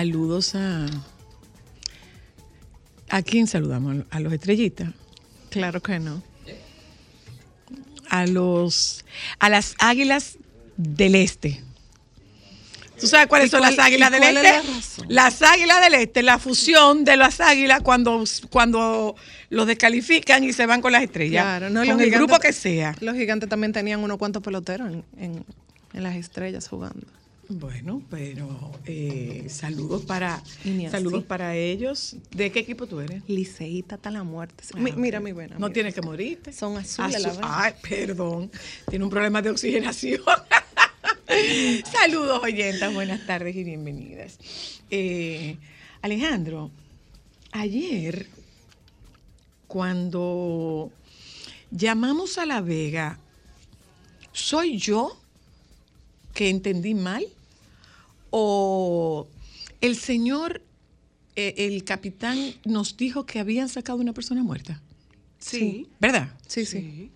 Saludos a. ¿A quién saludamos? ¿A los estrellitas? Claro que no. A los. A las águilas del este. ¿Tú sabes cuáles ¿Y son las águilas del es este? la? Las águilas del este, la fusión de las águilas cuando, cuando los descalifican y se van con las estrellas. Claro, no, con el gigantes- grupo que sea. Los gigantes también tenían unos cuantos peloteros en, en- en las estrellas jugando. Bueno, pero eh, saludos para saludos para ellos. ¿De qué equipo tú eres? Liceíta hasta la muerte. Ah, Mi- mira mi buena. No tienes que morirte. Son azules, Azu- la verdad. Ay, perdón. Tiene un problema de oxigenación. saludos, oyentas. Buenas tardes y bienvenidas. Eh, Alejandro, ayer, cuando llamamos a La Vega, ¿soy yo que entendí mal? ¿O el señor, eh, el capitán, nos dijo que habían sacado una persona muerta? Sí. ¿Verdad? Sí, sí.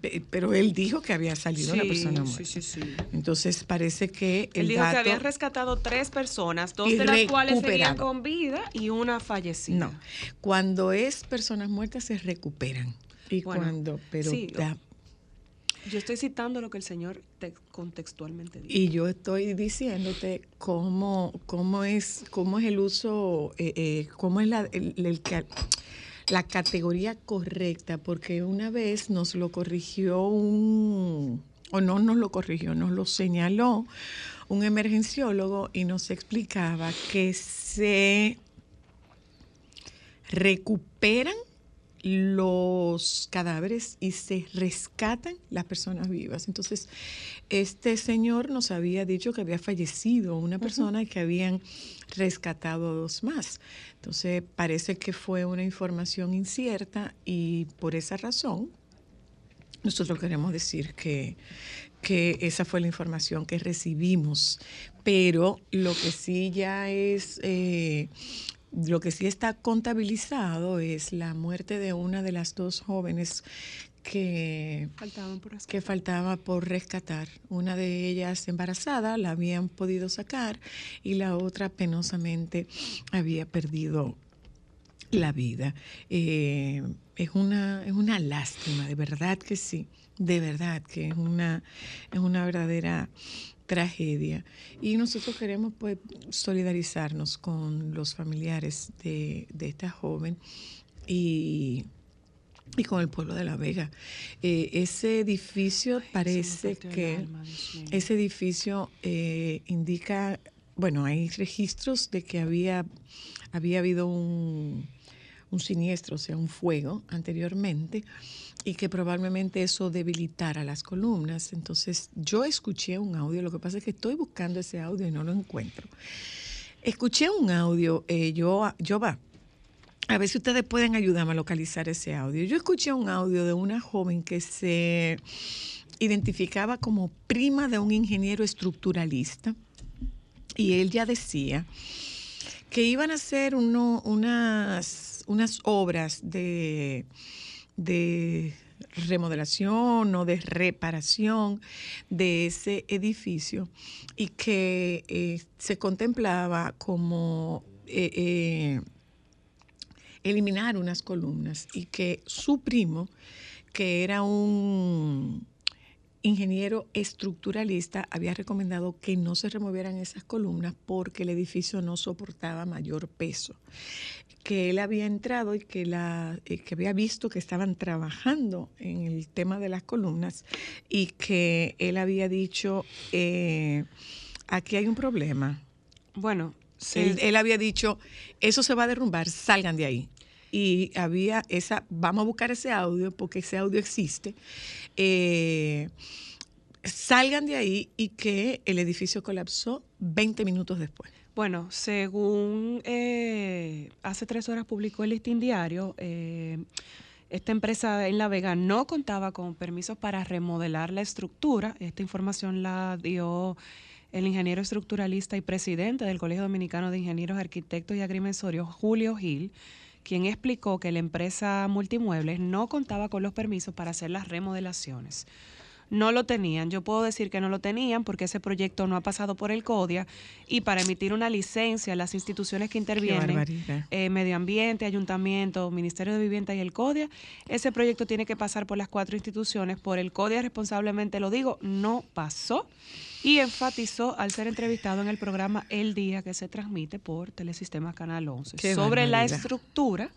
Pe- Pero él dijo que había salido una Sí, persona sí, muerta. sí, sí. Entonces parece que el Él dijo dato... que había rescatado tres personas, dos de las cuales seguían con vida y una fallecida. No, cuando es personas muertas se recuperan. Y Bueno, cuando, pero sí, da- Yo estoy citando lo que el señor te- contextualmente dijo. y yo estoy diciéndote cómo, cómo es, cómo es el uso, eh, eh, cómo es la, la categoría correcta, porque una vez nos lo corrigió un, o no nos lo corrigió, nos lo señaló un emergenciólogo y nos explicaba que se recuperan los cadáveres y se rescatan las personas vivas. Entonces, este señor nos había dicho que había fallecido una persona y que habían rescatado dos más. Entonces, parece que fue una información incierta y por esa razón nosotros queremos decir que, que esa fue la información que recibimos, pero lo que sí ya es, eh, lo que sí está contabilizado es la muerte de una de las dos jóvenes que, Faltaban por rescatar. que faltaba por rescatar. Una de ellas embarazada, la habían podido sacar y la otra penosamente había perdido la vida. Eh, es, una, es una lástima, de verdad que sí, de verdad que es una, es una verdadera tragedia. Y nosotros queremos pues solidarizarnos con los familiares de, de esta joven y, y con el pueblo de La Vega. Eh, ese edificio parece que... alma. Ese edificio eh, indica, bueno, hay registros de que había, había habido un, un siniestro, o sea, un fuego anteriormente, y que probablemente eso debilitara las columnas. Entonces, yo escuché un audio, lo que pasa es que estoy buscando ese audio y no lo encuentro. Escuché un audio, eh, yo, yo va, A ver si ustedes pueden ayudarme a localizar ese audio. Yo escuché un audio de una joven que se identificaba como prima de un ingeniero estructuralista y él ya decía que iban a hacer uno- unas, unas obras de, de remodelación o de reparación de ese edificio y que eh, se contemplaba como eh, eh, eliminar unas columnas y que su primo, que era un ingeniero estructuralista, había recomendado que no se removieran esas columnas porque el edificio no soportaba mayor peso. Que él había entrado y que, la, que había visto que estaban trabajando en el tema de las columnas y que él había dicho, eh, aquí hay un problema, Bueno, él había dicho, eso se va a derrumbar, salgan de ahí. Y había esa, vamos a buscar ese audio, porque ese audio existe. eh, salgan de ahí y que el edificio colapsó 20 minutos después. Bueno, según eh, hace tres horas publicó el Listín Diario, eh, esta empresa en La Vega no contaba con permisos para remodelar la estructura. Esta información la dio el ingeniero estructuralista y presidente del Colegio Dominicano de Ingenieros, Arquitectos y Agrimensorios, Julio Gil, quien explicó que la empresa Multimuebles no contaba con los permisos para hacer las remodelaciones no lo tenían. Yo puedo decir que no lo tenían porque ese proyecto no ha pasado por el CODIA y para emitir una licencia, las instituciones que intervienen, eh, Medio Ambiente, Ayuntamiento, Ministerio de Vivienda y el CODIA, ese proyecto tiene que pasar por las cuatro instituciones. Por el CODIA, responsablemente lo digo, no pasó. Y enfatizó al ser entrevistado en el programa El Día que se transmite por Telesistema Canal 11 Qué sobre la estructura.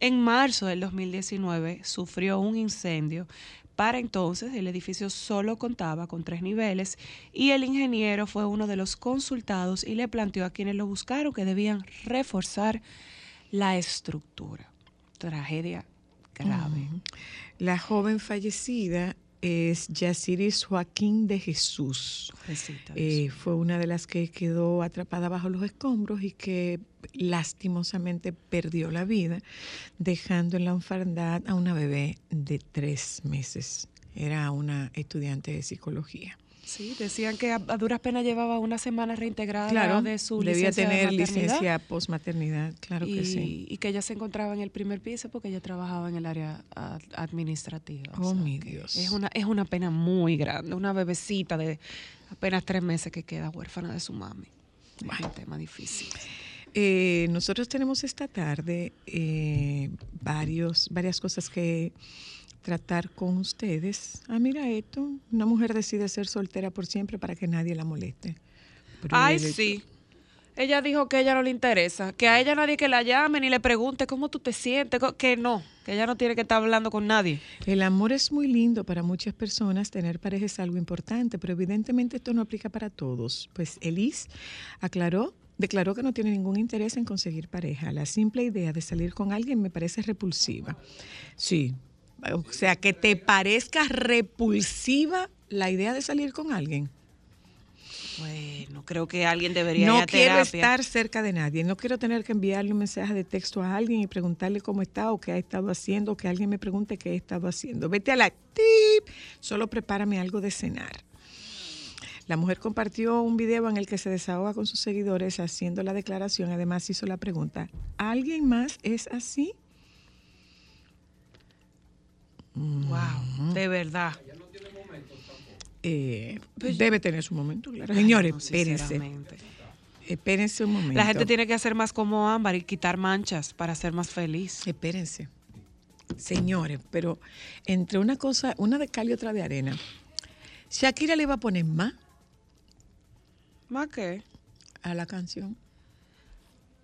En marzo del 2019 sufrió un incendio. Para entonces el edificio solo contaba con tres niveles y el ingeniero fue uno de los consultados y le planteó a quienes lo buscaron que debían reforzar la estructura. Tragedia grave. La joven fallecida es Yaciris Joaquín de Jesús. Eh, fue una de las que quedó atrapada bajo los escombros y que lastimosamente perdió la vida, dejando en la orfandad a una bebé de tres meses. Era una estudiante de psicología. Sí, decían que a, a duras penas llevaba una semana reintegrada Claro, de su debía licencia tener licencia posmaternidad, claro y, que sí. y que ella se encontraba en el primer piso porque ella trabajaba en el área a- administrativa. Oh, sea mi Dios. Es una, es una pena muy grande, una bebecita de apenas tres meses que queda huérfana de su mami. Es un tema difícil. Eh, nosotros tenemos esta tarde eh, varios, varias cosas que tratar con ustedes. Ah, mira esto, una mujer decide ser soltera por siempre para que nadie la moleste. Pero Ay, el- sí. Ella dijo que a ella no le interesa, que a ella nadie que la llame ni le pregunte cómo tú te sientes, que no, que ella no tiene que estar hablando con nadie. El amor es muy lindo para muchas personas, tener pareja es algo importante, pero evidentemente esto no aplica para todos. Pues Elise aclaró, declaró que no tiene ningún interés en conseguir pareja. La simple idea de salir con alguien me parece repulsiva. Sí, o sea, que te parezca repulsiva la idea de salir con alguien. Bueno, creo que alguien debería ir No a quiero estar cerca de nadie, no quiero tener que enviarle un mensaje de texto a alguien y preguntarle cómo está o qué ha estado haciendo, o que alguien me pregunte qué he estado haciendo. Vete a la tip, solo prepárame algo de cenar. La mujer compartió un video en el que se desahoga con sus seguidores haciendo la declaración, además hizo la pregunta, ¿alguien más es así? Wow, de verdad. Eh, Pues- debe tener su momento, claro. Señores, No, espérense, sinceramente. espérense un momento. La gente tiene que hacer más como Ámbar y quitar manchas para ser más feliz. Espérense. Señores, pero entre una cosa, una de cal y otra de arena, Shakira le iba a poner más ¿Más qué? a la canción.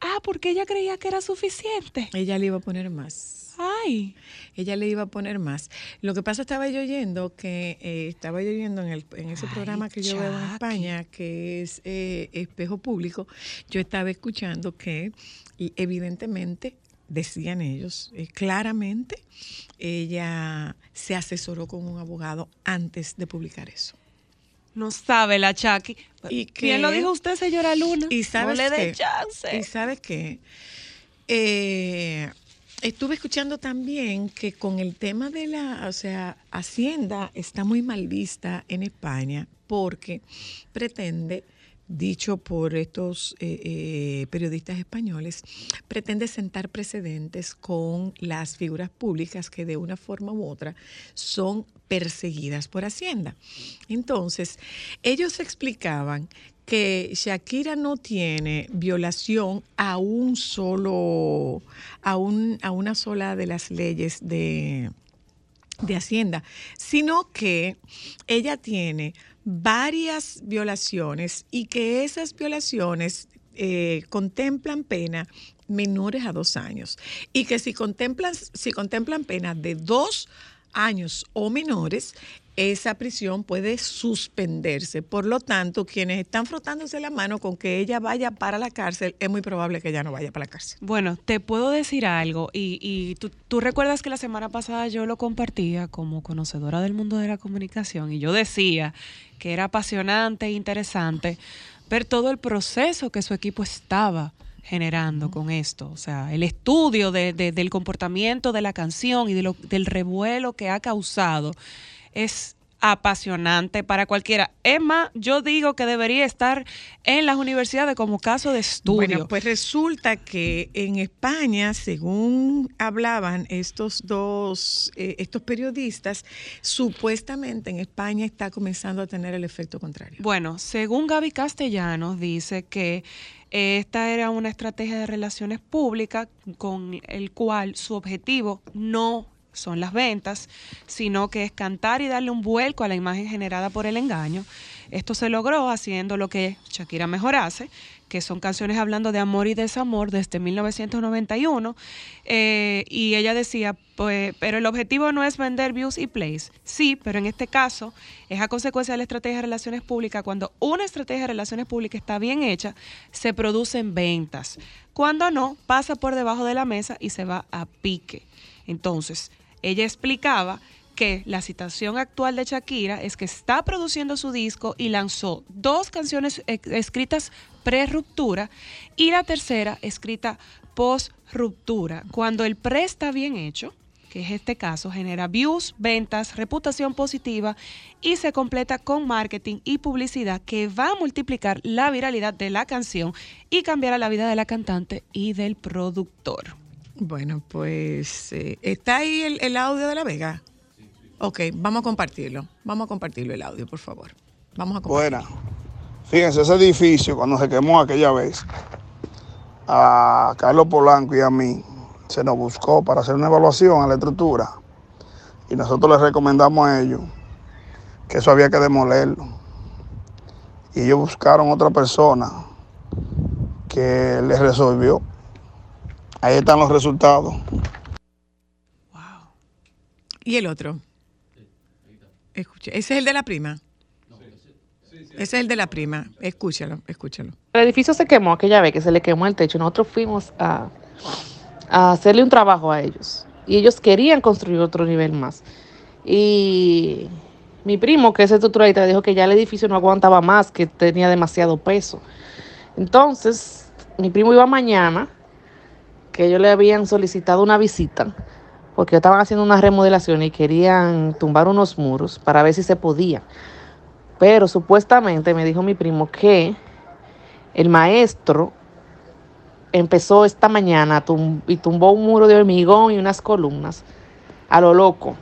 Ah, porque ella creía que era suficiente. Ella le iba a poner más. Ay. Ella le iba a poner más. Lo que pasa, estaba yo oyendo que eh, estaba yo oyendo en, el, en ese Ay, programa que yo veo en. España, que es eh, Espejo Público, yo estaba escuchando que y evidentemente decían ellos eh, claramente ella se asesoró con un abogado antes de publicar eso. No sabe la Chucky. ¿Y qué? lo dijo usted, señora Luna. Y sabes no le dé chance. Y sabes qué? Eh, estuve escuchando también que con el tema de la, o sea, Hacienda está muy mal vista en España porque pretende, dicho por estos eh, eh, periodistas españoles, pretende sentar precedentes con las figuras públicas que de una forma u otra son perseguidas por Hacienda. Entonces, ellos explicaban que Shakira no tiene violación a un solo, a, un, a una sola de las leyes de, de Hacienda, sino que ella tiene varias violaciones y que esas violaciones eh, contemplan pena menores a dos años. Y que si contemplan, si contemplan penas de dos años o menores, esa prisión puede suspenderse. Por lo tanto, quienes están frotándose la mano con que ella vaya para la cárcel, es muy probable que ella no vaya para la cárcel. Bueno, te puedo decir algo, y, y tú, tú recuerdas que la semana pasada yo lo compartía como conocedora del mundo de la comunicación, y yo decía que era apasionante e interesante ver todo el proceso que su equipo estaba generando con esto, o sea, el estudio de- de- del comportamiento de la canción y de lo- del revuelo que ha causado es apasionante para cualquiera. Es más, yo digo que debería estar en las universidades como caso de estudio. Bueno, pues resulta que en España, según hablaban estos dos, eh, estos periodistas, supuestamente en España está comenzando a tener el efecto contrario. Bueno, según Gaby Castellanos, dice que eh, esta era una estrategia de relaciones públicas con el cual su objetivo no son las ventas, sino que es cantar y darle un vuelco a la imagen generada por el engaño. Esto se logró haciendo lo que Shakira mejor hace, que son canciones hablando de amor y desamor desde 1991. eh, y ella decía, pues, pero el objetivo no es vender views y plays. Sí, pero en este caso es a consecuencia de la estrategia de relaciones públicas. Cuando una estrategia de relaciones públicas está bien hecha, se producen ventas. Cuando no, pasa por debajo de la mesa y se va a pique. Entonces, ella explicaba que la situación actual de Shakira es que está produciendo su disco y lanzó dos canciones escritas pre-ruptura y la tercera escrita post-ruptura. Cuando el pre está bien hecho, que es este caso, genera views, ventas, reputación positiva y se completa con marketing y publicidad que va a multiplicar la viralidad de la canción y cambiará la vida de la cantante y del productor. Bueno, pues eh, está ahí el, audio de La Vega. Ok, vamos a compartirlo. Vamos a compartirlo el audio, por favor. Vamos a compartirlo. Buena. Fíjense, ese edificio cuando se quemó aquella vez, a Carlos Polanco y a mí, se nos buscó para hacer una evaluación a la estructura. Y nosotros les recomendamos a ellos que eso había que demolerlo. Y ellos buscaron otra persona que les resolvió. Ahí están los resultados. ¿Y el otro? Escucha, ese es el de la prima. Ese es el de la prima. Escúchalo, escúchalo. El edificio se quemó aquella vez que se le quemó el techo. Nosotros fuimos a, a hacerle un trabajo a ellos. Y ellos querían construir otro nivel más. Y mi primo, que es estructuralista, dijo que ya el edificio no aguantaba más, que tenía demasiado peso. Entonces, mi primo iba mañana, que ellos le habían solicitado una visita, porque estaban haciendo una remodelación y querían tumbar unos muros para ver si se podía. Pero supuestamente me dijo mi primo que el maestro empezó esta mañana y tumbó un muro de hormigón y unas columnas a lo loco.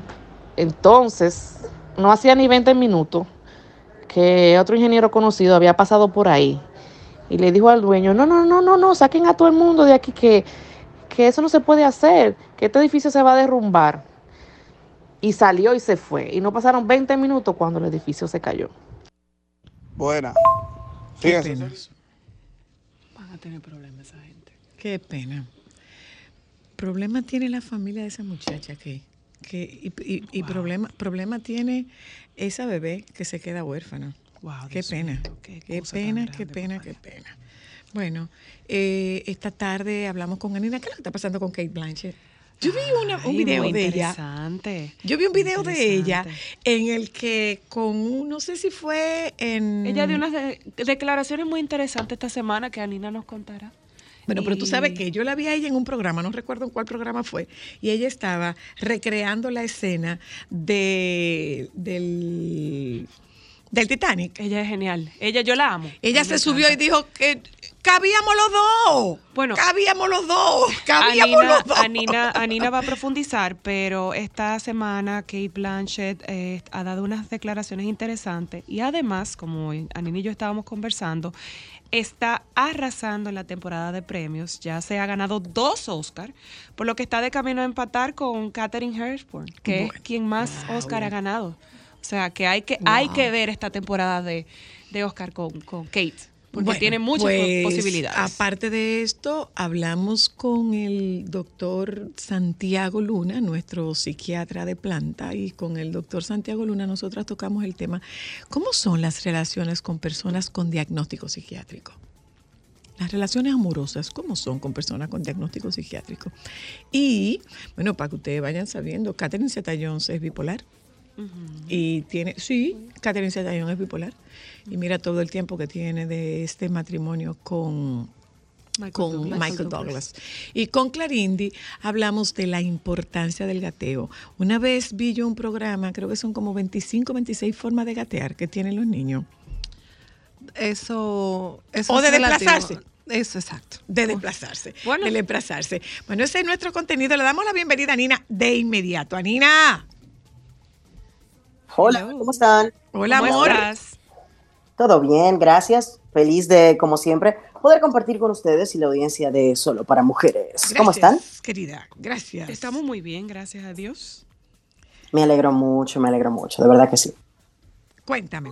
Entonces, no hacía ni 20 minutos que otro ingeniero conocido había pasado por ahí y le dijo al dueño, no, no, no, no, no, saquen a todo el mundo de aquí que, que eso no se puede hacer, que este edificio se va a derrumbar. Y salió y se fue. Y no pasaron 20 minutos cuando el edificio se cayó. Buena. Qué Fíjense. pena. Van a tener problemas esa gente. Qué pena. Problema tiene la familia de esa muchacha que, que y, y- y problema, problema tiene esa bebé que se queda huérfana. Wow, qué Dios pena, qué pena, grande qué pena, qué pena. Bueno, eh, esta tarde hablamos con Anina. ¿Qué es lo que está pasando con Kate Blanchett? Yo vi una- un video muy de ella. interesante. Yo vi un video de ella en el que con un, no sé si fue en... Ella dio unas de- declaraciones muy interesantes esta semana que Anina nos contará. Bueno, pero tú sabes que yo la vi a ella en un programa, no recuerdo en cuál programa fue, y ella estaba recreando la escena de, del, del Titanic. Ella es genial. Ella, yo la amo. Ella se subió y dijo que cabíamos los dos. Bueno, cabíamos los dos. Cabíamos Anina, los dos. Anina, Anina va a profundizar, pero esta semana Kate Blanchett eh, ha dado unas declaraciones interesantes y además, como Anina y yo estábamos conversando, está arrasando en la temporada de premios. Ya se ha ganado dos Oscar, por lo que está de camino a empatar con Katherine Hepburn, que Bueno, es quien más Oscar ha ganado. O sea, que hay que, hay que ver esta temporada de, de Oscar con, con Kate, porque Bueno, tiene muchas pues, posibilidades. Aparte de esto, hablamos con el doctor Santiago Luna, nuestro psiquiatra de planta, y con el doctor Santiago Luna nosotras tocamos el tema, ¿cómo son las relaciones con personas con diagnóstico psiquiátrico? Las relaciones amorosas, ¿cómo son con personas con diagnóstico psiquiátrico? Y, bueno, para que ustedes vayan sabiendo, Catherine Zeta-Jones es bipolar. Y tiene, sí, Catherine Zeta-Jones es bipolar. Y mira todo el tiempo que tiene de este matrimonio con, Michael con Douglas. Michael Douglas. Y con Clarindi hablamos de la importancia del gateo. Una vez vi yo un programa, creo que son como 25, 26 formas de gatear que tienen los niños. Eso, eso O de relativo. desplazarse. Eso, exacto. De desplazarse. Bueno. De desplazarse. Bueno, ese es nuestro contenido. Le damos la bienvenida a Nina de inmediato. A Nina. Hola, Hello. ¿cómo están? Hola, ¿Cómo estás? Todo bien, gracias. Feliz de, como siempre, poder compartir con ustedes y la audiencia de Solo para Mujeres. ¿Cómo están? Gracias, Querida, gracias. Estamos muy bien, gracias a Dios. Me alegro mucho, me alegro mucho, de verdad que sí. Cuéntame.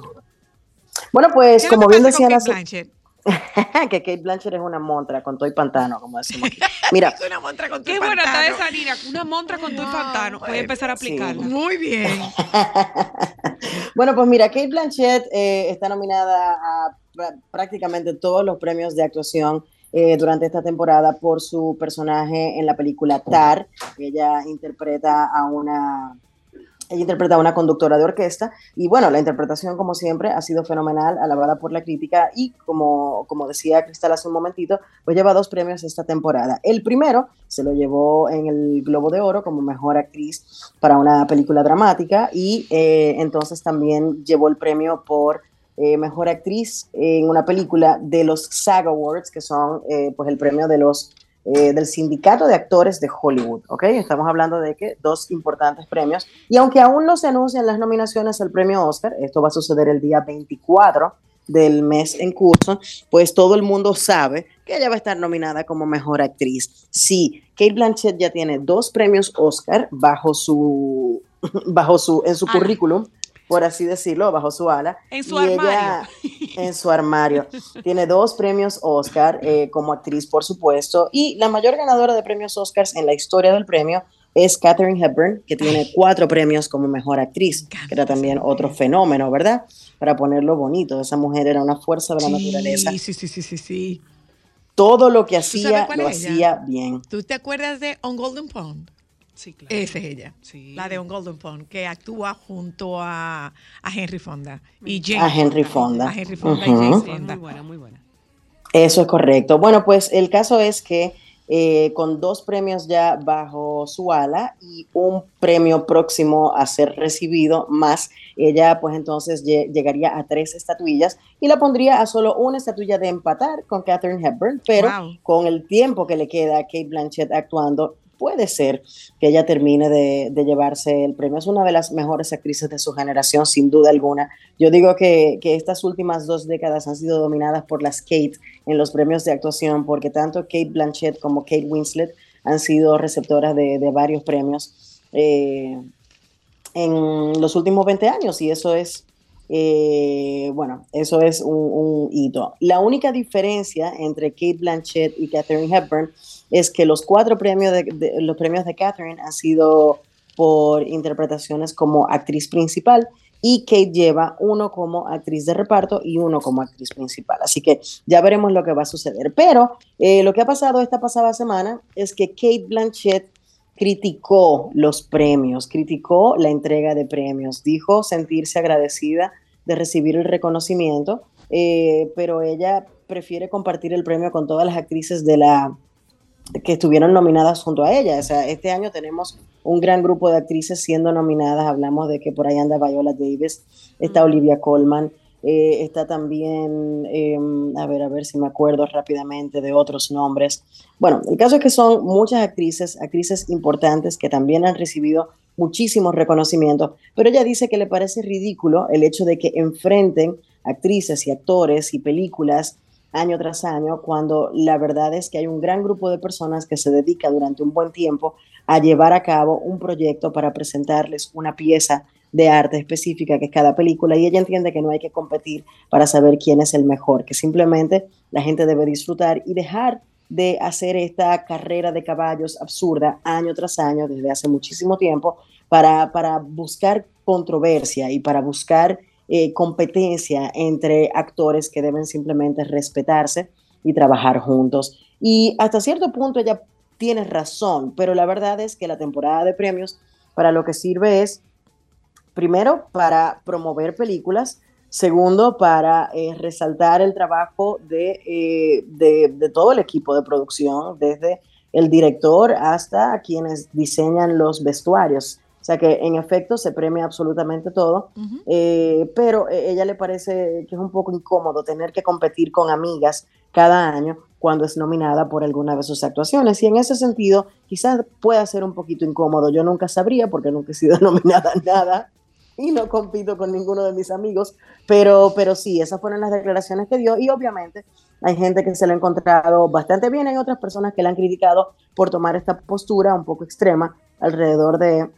Bueno, pues ¿Qué es lo como bien decían hace, Blanchett? que Kate Blanchett es una montra con todo y pantano, como decimos aquí. Mira, Es una montra con Qué buena está pantano. esa Nina, una montra con tu fantano. Voy a empezar a Sí. aplicarla. Muy bien. bueno, pues mira, Kate Blanchett eh, está nominada a prácticamente todos los premios de actuación eh, durante esta temporada por su personaje en la película Tar. Ella interpreta a una ella interpreta a una conductora de orquesta y bueno, la interpretación como siempre ha sido fenomenal, alabada por la crítica y como, como decía Cristal hace un momentito, pues lleva dos premios esta temporada. El primero se lo llevó en el Globo de Oro como mejor actriz para una película dramática y eh, entonces también llevó el premio por eh, mejor actriz en una película de los SAG Awards, que son eh, pues el premio de los eh, del Sindicato de Actores de Hollywood, ¿ok? Estamos hablando de que dos importantes premios. Y aunque aún no se anuncian las nominaciones al premio Oscar, esto va a suceder el día 24 del mes en curso, pues todo el mundo sabe que ella va a estar nominada como mejor actriz. Sí, Kate Blanchett ya tiene dos premios Oscar bajo su, bajo su, en su Ala. currículum, por así decirlo, bajo su ala. En su Y ella- armario. en su armario. Tiene dos premios Oscar eh, como actriz, por supuesto, y la mayor ganadora de premios Oscars en la historia del premio es Katherine Hepburn, que tiene cuatro premios como mejor actriz, que era también otro fenómeno, ¿verdad? Para ponerlo bonito, esa mujer era una fuerza de la naturaleza. Sí, sí, sí, sí, sí. Todo lo que hacía, lo ella? hacía bien. ¿Tú te acuerdas de On Golden Pond? Sí, claro. Esa es ella. Sí. La de On Golden Pond, que actúa junto a, a Henry Fonda. Y A Henry Fonda. A Henry Fonda y Sí, muy buena, muy buena. Eso es correcto. Bueno, pues el caso es que eh, con dos premios ya bajo su ala y un premio próximo a ser recibido más, ella pues entonces lle- llegaría a tres estatuillas y la pondría a solo una estatuilla de empatar con Katherine Hepburn, pero Wow. con el tiempo que le queda a Kate Blanchett actuando, puede ser que ella termine de, llevarse el premio. Es una de las mejores actrices de su generación, sin duda alguna. Yo digo que, estas últimas dos décadas han sido dominadas por las Kate en los premios de actuación, porque tanto Kate Blanchett como Kate Winslet han sido receptoras de, de varios premios eh, en los últimos 20 años, y eso es, eh, bueno, eso es un, hito. La única diferencia entre Kate Blanchett y Katherine Hepburn es que los cuatro premios de, de- los premios de Katherine han sido por interpretaciones como actriz principal y Kate lleva uno como actriz de reparto y uno como actriz principal. Así que ya veremos lo que va a suceder. Pero eh, lo que ha pasado esta pasada semana es que Kate Blanchett criticó los premios, criticó la entrega de premios, dijo sentirse agradecida de recibir el reconocimiento, eh, pero ella prefiere compartir el premio con todas las actrices de la que estuvieron nominadas junto a ella. O sea, este año tenemos un gran grupo de actrices siendo nominadas. Hablamos de que por ahí anda Viola Davis, está Olivia Colman, eh, está también, eh, a ver, a ver si me acuerdo rápidamente de otros nombres. Bueno, el caso es que son muchas actrices, actrices importantes que también han recibido muchísimos reconocimientos, pero ella dice que le parece ridículo el hecho de que enfrenten actrices y actores y películas año tras año, cuando la verdad es que hay un gran grupo de personas que se dedica durante un buen tiempo a llevar a cabo un proyecto para presentarles una pieza de arte específica que es cada película y ella entiende que no hay que competir para saber quién es el mejor, que simplemente la gente debe disfrutar y dejar de hacer esta carrera de caballos absurda año tras año desde hace muchísimo tiempo para, para buscar controversia y para buscar eh, competencia entre actores que deben simplemente respetarse y trabajar juntos. Y hasta cierto punto ella tiene razón, pero la verdad es que la temporada de premios para lo que sirve es, primero, para promover películas, segundo, para eh, resaltar el trabajo de, eh, de, de todo el equipo de producción, desde el director hasta quienes diseñan los vestuarios. O sea que en efecto se premia absolutamente todo, eh, pero eh, ella le parece que es un poco incómodo tener que competir con amigas cada año cuando es nominada por alguna de sus actuaciones. Y en ese sentido, quizás pueda ser un poquito incómodo. Yo nunca sabría porque nunca he sido nominada a nada y no compito con ninguno de mis amigos, pero, pero sí, esas fueron las declaraciones que dio y obviamente hay gente que se lo ha encontrado bastante bien, hay otras personas que la han criticado por tomar esta postura un poco extrema alrededor de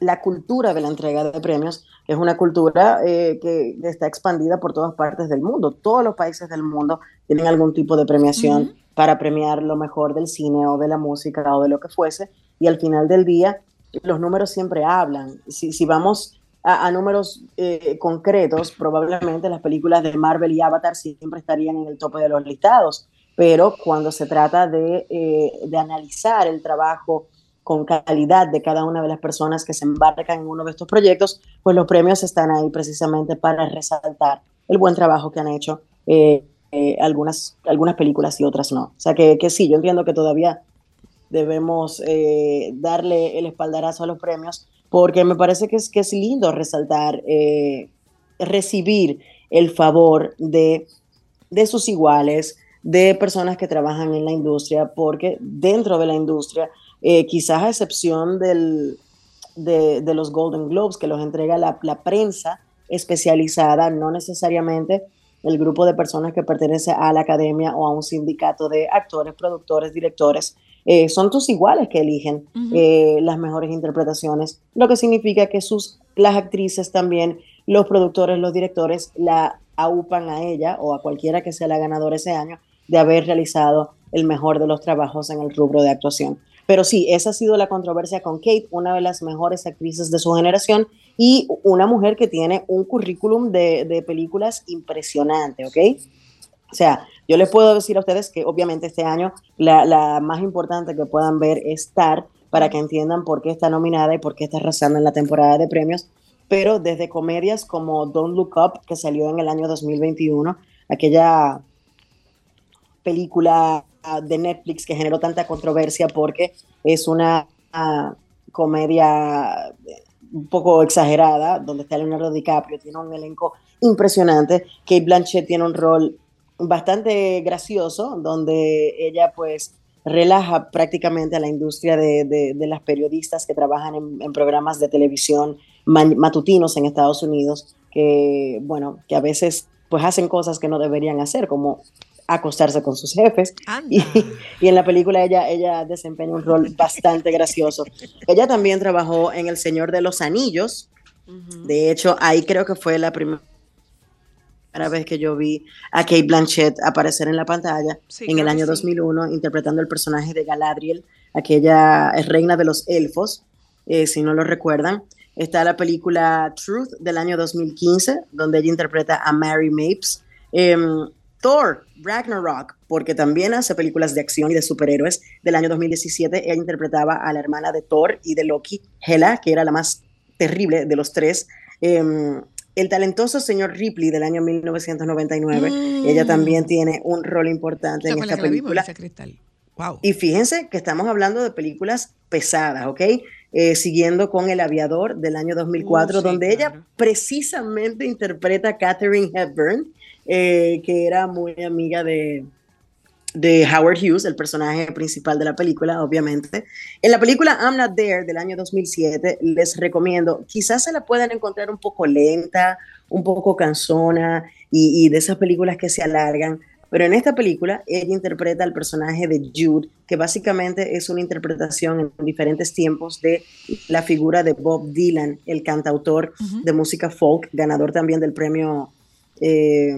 la cultura de la entrega de premios, que es una cultura eh, que está expandida por todas partes del mundo. Todos los países del mundo tienen algún tipo de premiación Ujú. para premiar lo mejor del cine o de la música o de lo que fuese. Y al final del día, los números siempre hablan. Si, si vamos a, a números eh, concretos, probablemente las películas de Marvel y Avatar siempre estarían en el tope de los listados. Pero cuando se trata de, eh, de analizar el trabajo con calidad de cada una de las personas que se embarcan en uno de estos proyectos, pues los premios están ahí precisamente para resaltar el buen trabajo que han hecho eh, eh, algunas, algunas películas y otras no. O sea que, que sí, yo entiendo que todavía debemos eh, darle el espaldarazo a los premios porque me parece que es, que es lindo resaltar, eh, recibir el favor de, sus iguales, de personas que trabajan en la industria, porque dentro de la industria, eh, quizás a excepción de, los Golden Globes, que los entrega la, la, prensa especializada, no necesariamente el grupo de personas que pertenece a la academia o a un sindicato de actores, productores, directores, eh, son tus iguales que eligen uh -huh. eh, las mejores interpretaciones, lo que significa que sus, las actrices también, los productores, los directores, la aupan a ella o a cualquiera que sea la ganadora ese año de haber realizado el mejor de los trabajos en el rubro de actuación. Pero sí, esa ha sido la controversia con Kate, una de las mejores actrices de su generación y una mujer que tiene un currículum de, de películas impresionante, ¿ok? O sea, yo les puedo decir a ustedes que obviamente este año la, más importante que puedan ver es Star para que entiendan por qué está nominada y por qué está arrasando en la temporada de premios, pero desde comedias como Don't Look Up, que salió en el año 2021, aquella película de Netflix que generó tanta controversia porque es una uh, comedia un poco exagerada, donde está Leonardo DiCaprio, tiene un elenco impresionante, Kate Blanchett tiene un rol bastante gracioso, donde ella pues relaja prácticamente a la industria de, de, de las periodistas que trabajan en, en programas de televisión matutinos en Estados Unidos, que bueno, que a veces pues hacen cosas que no deberían hacer, como acostarse con sus jefes. Y, y, en la película ella, ella desempeña un rol bastante gracioso. Ella también trabajó en El Señor de los Anillos. Uh -huh. De hecho, ahí creo que fue la primera vez que yo vi a Kate Blanchett aparecer en la pantalla sí, en el año sí. 2001 interpretando el personaje de Galadriel, aquella reina de los elfos, eh, si no lo recuerdan. Está la película Truth del año 2015, donde ella interpreta a Mary Mapes. Eh, Thor, Ragnarok, porque también hace películas de acción y de superhéroes. Del año 2017, ella interpretaba a la hermana de Thor y de Loki, Hela, que era la más terrible de los tres. Eh, el talentoso señor Ripley del año 1999. Mm. Ella también tiene un rol importante ¿Esa en esta vimos, película. Wow. Y fíjense que estamos hablando de películas pesadas, ¿ok? Eh, siguiendo con El Aviador del año 2004, Uh, sí, donde ella precisamente interpreta a Katherine Hepburn, eh, que era muy amiga de, de Howard Hughes, el personaje principal de la película, obviamente. En la película I'm Not There del año 2007, les recomiendo, quizás se la puedan encontrar un poco lenta, un poco cansona y, y de esas películas que se alargan, pero en esta película ella interpreta al personaje de Jude, que básicamente es una interpretación en diferentes tiempos de la figura de Bob Dylan, el cantautor de música folk, ganador también del premio, eh,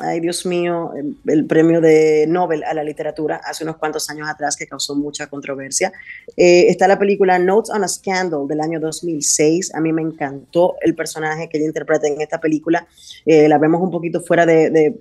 ay Dios mío, el, el premio de Nobel a la literatura hace unos cuantos años atrás que causó mucha controversia. Eh, está la película Notes on a Scandal del año 2006. A mí me encantó el personaje que ella interpreta en esta película. Eh, la vemos un poquito fuera de, de-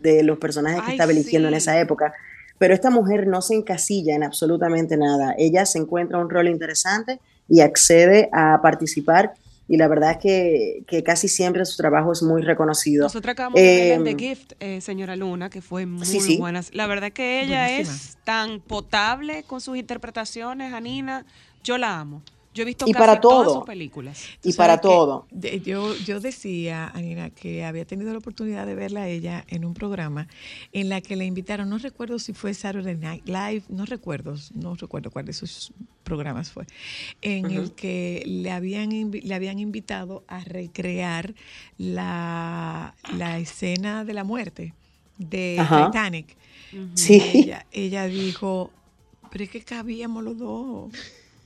de los personajes que Ay, estaba eligiendo en esa época. Pero esta mujer no se encasilla en absolutamente nada. Ella se encuentra un rol interesante y accede a participar. Y la verdad es que, que casi siempre su trabajo es muy reconocido. Nosotros acabamos de ver en Em, The Gift, eh, señora Luna, que fue muy Sí, sí. buena. La verdad que ella Buenísima. es tan potable con sus interpretaciones, Anina. Yo la amo. Yo he visto Y casi para todas todo. sus películas. y para todo. yo, yo decía, Anina, que había tenido la oportunidad de verla a ella en un programa en la que le invitaron, no recuerdo si fue Saturday Night Live, no recuerdo, no recuerdo cuál de esos programas fue, en el que le habían, le habían invitado a recrear la, la escena de la muerte de Ajá. Titanic. Sí. Ella dijo, pero es que cabíamos los dos.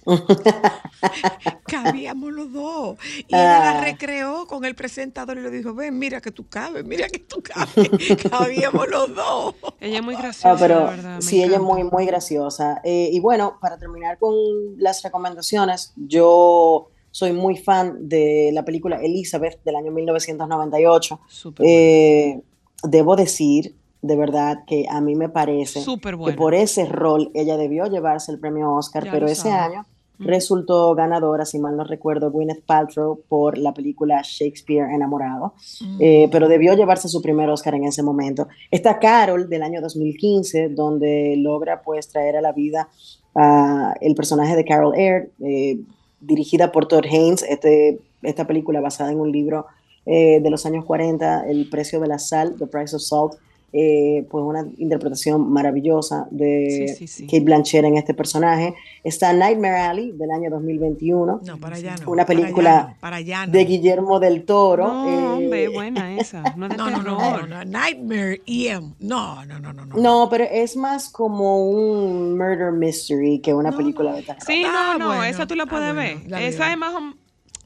cabíamos los dos. Y ella la Ah. recreó con el presentador y le dijo, ven, mira que tú cabes, mira que tú cabes. cabíamos los dos. Ella es muy graciosa, Ah, pero la verdad. sí, ella es muy, muy graciosa. Eh, y bueno, para terminar con las recomendaciones, yo soy muy fan de la película Elizabeth del año 1998. Súper buena. Eh, debo decir, de verdad, que a mí me parece que por ese rol ella debió llevarse el premio Oscar, Ya pero ese año resultó ganadora, si mal no recuerdo, Gwyneth Paltrow por la película Shakespeare Enamorado, Eh, pero debió llevarse su primer Oscar en ese momento. Está Carol del año 2015, donde logra pues traer a la vida a el personaje de Carol Air, eh, dirigida por Todd Haynes, este, esta película basada en un libro eh, de los años 40, El precio de la sal, The Price of Salt, eh, pues una interpretación maravillosa de Sí, sí, sí. Kate Blanchett en este personaje. Está Nightmare Alley del año 2021, No, para allá no. Una para allá película no, Para allá no. de Guillermo del Toro. No, eh, hombre, buena esa. No No, no, Nightmare EM. No, no, no, no, no. No, pero es más como un murder mystery que una No, película de terror. Sí, Ah, no, no, bueno, esa tú la ah, puedes bueno, ver. la esa es más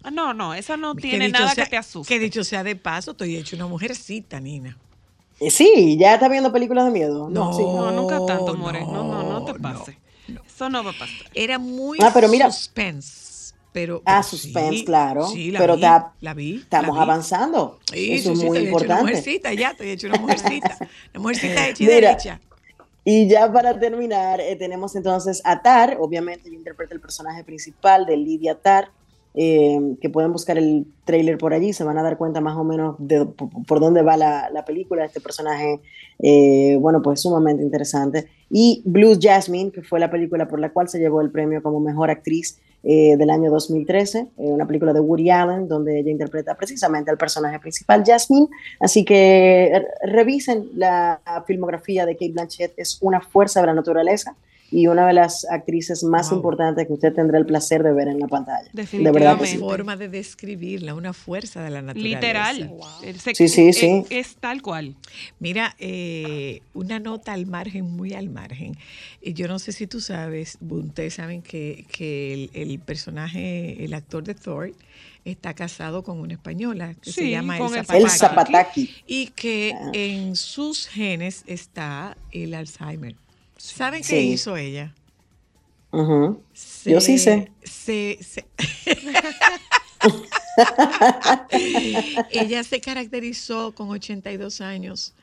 ah, No, no, esa no tiene nada sea- que te asuste. Que dicho sea de paso, estoy hecho una mujercita, Nina. Eh, Sí, ya está viendo películas de miedo. No, No. sí. No, nunca tanto, No, More. No, no, no te no, pase. Eso no va a pasar. Era muy Ah, pero mira- suspense. Pero, Ah, pero suspense, sí, claro. Sí, la pero vi, ta- la vi. estamos la vi. avanzando. Sí, Eso sí, es sí, muy hecho una importante. mujercita, ya estoy hecho una mujercita. Una mujercita hecha y Mira, derecha. Y ya para terminar, eh, tenemos entonces a Tar, obviamente yo interpreto el personaje principal de Lidia Tar, eh, que pueden buscar el trailer por allí, se van a dar cuenta más o menos de por, dónde va la, la película, este personaje, eh, bueno, pues sumamente interesante. Y Blues Jasmine, que fue la película por la cual se llevó el premio como mejor actriz eh, del año 2013, eh, una película de Woody Allen, donde ella interpreta precisamente al personaje principal, Jasmine. Así que revisen la filmografía de Kate Blanchett, es una fuerza de la naturaleza y una de las actrices más Wow. importantes que usted tendrá el placer de ver en la pantalla. De verdad Definitivamente. sí. Forma de describirla, una fuerza de la naturaleza. Literal. El sex- Sí, sí, es- sí. Es, tal cual. Mira, eh, una nota al margen, muy al margen. Eh, yo no sé si tú sabes, ustedes saben que, que el, el personaje, el actor de Thor, está casado con una española que se Sí, llama con Elsa el El Pataki, Zapataki. y que Ah. en sus genes está el Alzheimer. ¿Saben qué hizo ella? Yo sí sé. se- se- ella se caracterizó con 82 años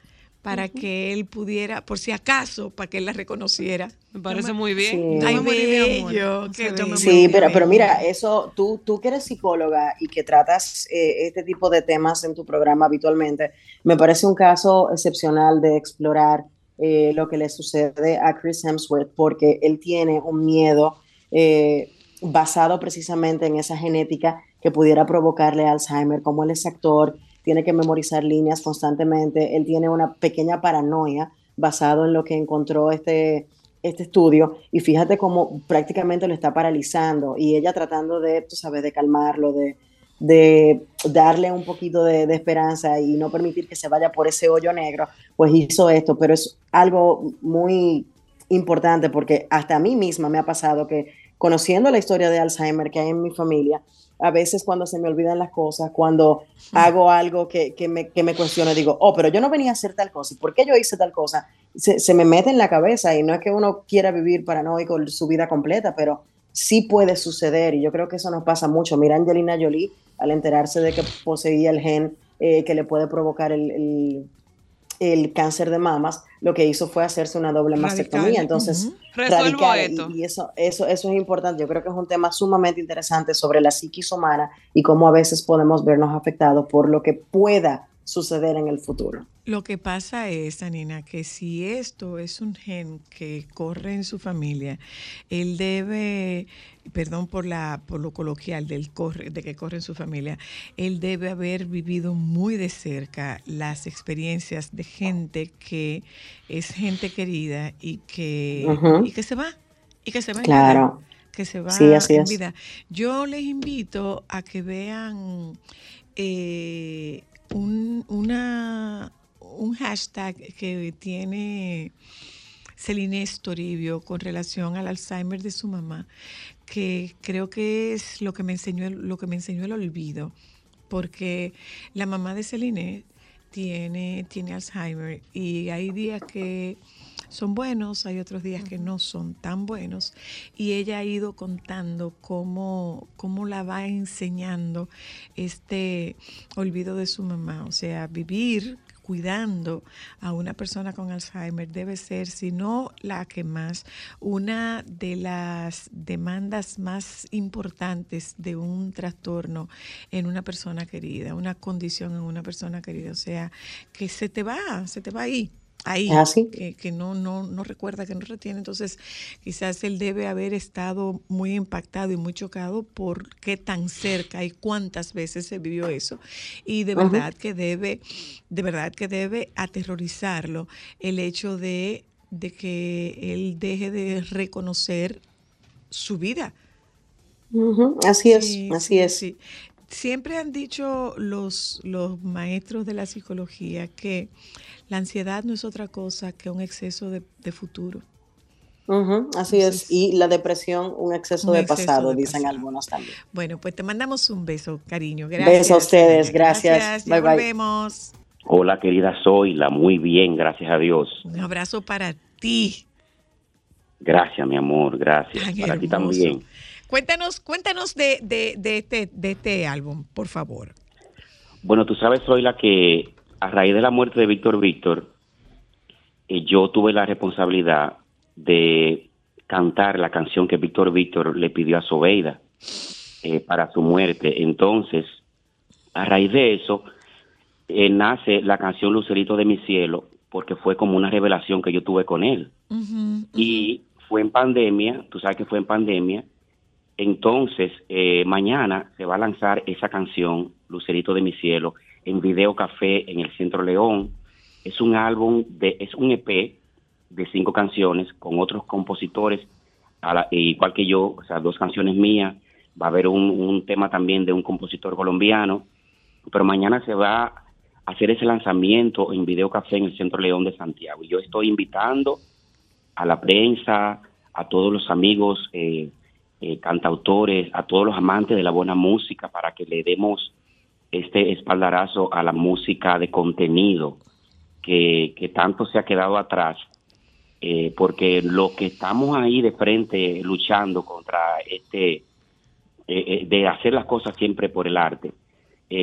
para que él pudiera, por si acaso, para que él la reconociera. Me parece muy bien. Sí. Ay, bello, bello. Sí, pero, pero mira, eso, tú, tú que eres psicóloga y que tratas eh, este tipo de temas en tu programa habitualmente, me parece un caso excepcional de explorar eh, lo que le sucede a Chris Hemsworth, porque él tiene un miedo eh, basado precisamente en esa genética que pudiera provocarle Alzheimer, como él es actor, tiene que memorizar líneas constantemente, él tiene una pequeña paranoia basado en lo que encontró este, este estudio y fíjate cómo prácticamente lo está paralizando y ella tratando de, tú sabes, de calmarlo, de, de darle un poquito de, de esperanza y no permitir que se vaya por ese hoyo negro, pues hizo esto, pero es algo muy importante porque hasta a mí misma me ha pasado que conociendo la historia de Alzheimer que hay en mi familia, a veces cuando se me olvidan las cosas, cuando hago algo que, que me, que me cuestiono, digo, oh, pero yo no venía a hacer tal cosa, ¿y por qué yo hice tal cosa? Se, se me mete en la cabeza y no es que uno quiera vivir paranoico su vida completa, pero sí puede suceder y yo creo que eso nos pasa mucho. Mira, Angelina Jolie, al enterarse de que poseía el gen eh, que le puede provocar el, el, el cáncer de mamas, lo que hizo fue hacerse una doble mastectomía. Entonces, radical, esto. Y, y eso, eso, eso es importante. Yo creo que es un tema sumamente interesante sobre la psiquis humana y cómo a veces podemos vernos afectados por lo que pueda suceder en el futuro. Lo que pasa es, Anina, que si esto es un gen que corre en su familia, él debe, perdón por la por lo coloquial del corre, de que corre en su familia, él debe haber vivido muy de cerca las experiencias de gente que es gente querida y que y que se va y que se va Claro. que se va Sí, así en es. vida. Yo les invito a que vean eh, un, una, un hashtag que tiene Celinés Toribio con relación al Alzheimer de su mamá, que creo que es lo que me enseñó lo que me enseñó el olvido, porque la mamá de Celine tiene, tiene Alzheimer y hay días que son buenos, hay otros días que no son tan buenos y ella ha ido contando cómo, cómo la va enseñando este olvido de su mamá, o sea, vivir cuidando a una persona con Alzheimer debe ser, si no la que más, una de las demandas más importantes de un trastorno en una persona querida, una condición en una persona querida. O sea, que se te va, se te va ahí. Ahí, ¿Es así? que, que no, no, no recuerda, que no retiene. Entonces, quizás él debe haber estado muy impactado y muy chocado por qué tan cerca y cuántas veces se vivió eso. Y de verdad que debe, de verdad que debe aterrorizarlo el hecho de, de que él deje de reconocer su vida. Así es, Sí, así sí, es. sí. Siempre han dicho los, los maestros de la psicología que la ansiedad no es otra cosa que un exceso de, de futuro. Ujú, así Entonces, es. Y la depresión, un exceso un de exceso pasado, de dicen pasado. algunos también. Bueno, pues te mandamos un beso, cariño. Beso Gracias. a ustedes, gracias. ya Bye, bye. volvemos. Hola, querida Zoila, muy bien, gracias a Dios. Un abrazo para ti. Gracias, mi amor, gracias. Tan Para ti también. Cuéntanos, cuéntanos de, de, de este, de este álbum, por favor. Bueno, tú sabes, Zoila, que a raíz de la muerte de Víctor Víctor, eh, yo tuve la responsabilidad de cantar la canción que Víctor Víctor le pidió a Sobeida eh, para su muerte. Entonces, a raíz de eso, eh, nace la canción Lucerito de mi cielo, porque fue como una revelación que yo tuve con él. Y fue en pandemia, tú sabes que fue en pandemia, entonces eh, mañana se va a lanzar esa canción, Lucerito de mi cielo, en Video Café en el Centro León. Es un álbum, de, es un EP de cinco canciones con otros compositores, la- igual que yo, o sea, dos canciones mías, va a haber un, un tema también de un compositor colombiano, pero mañana se va a hacer ese lanzamiento en Video Café en el Centro León de Santiago. Y yo estoy invitando a la prensa, a todos los amigos eh, eh, cantautores, a todos los amantes de la buena música para que le demos este espaldarazo a la música de contenido que, que tanto se ha quedado atrás, eh, porque lo que estamos ahí de frente luchando contra este, eh, eh, de hacer las cosas siempre por el arte,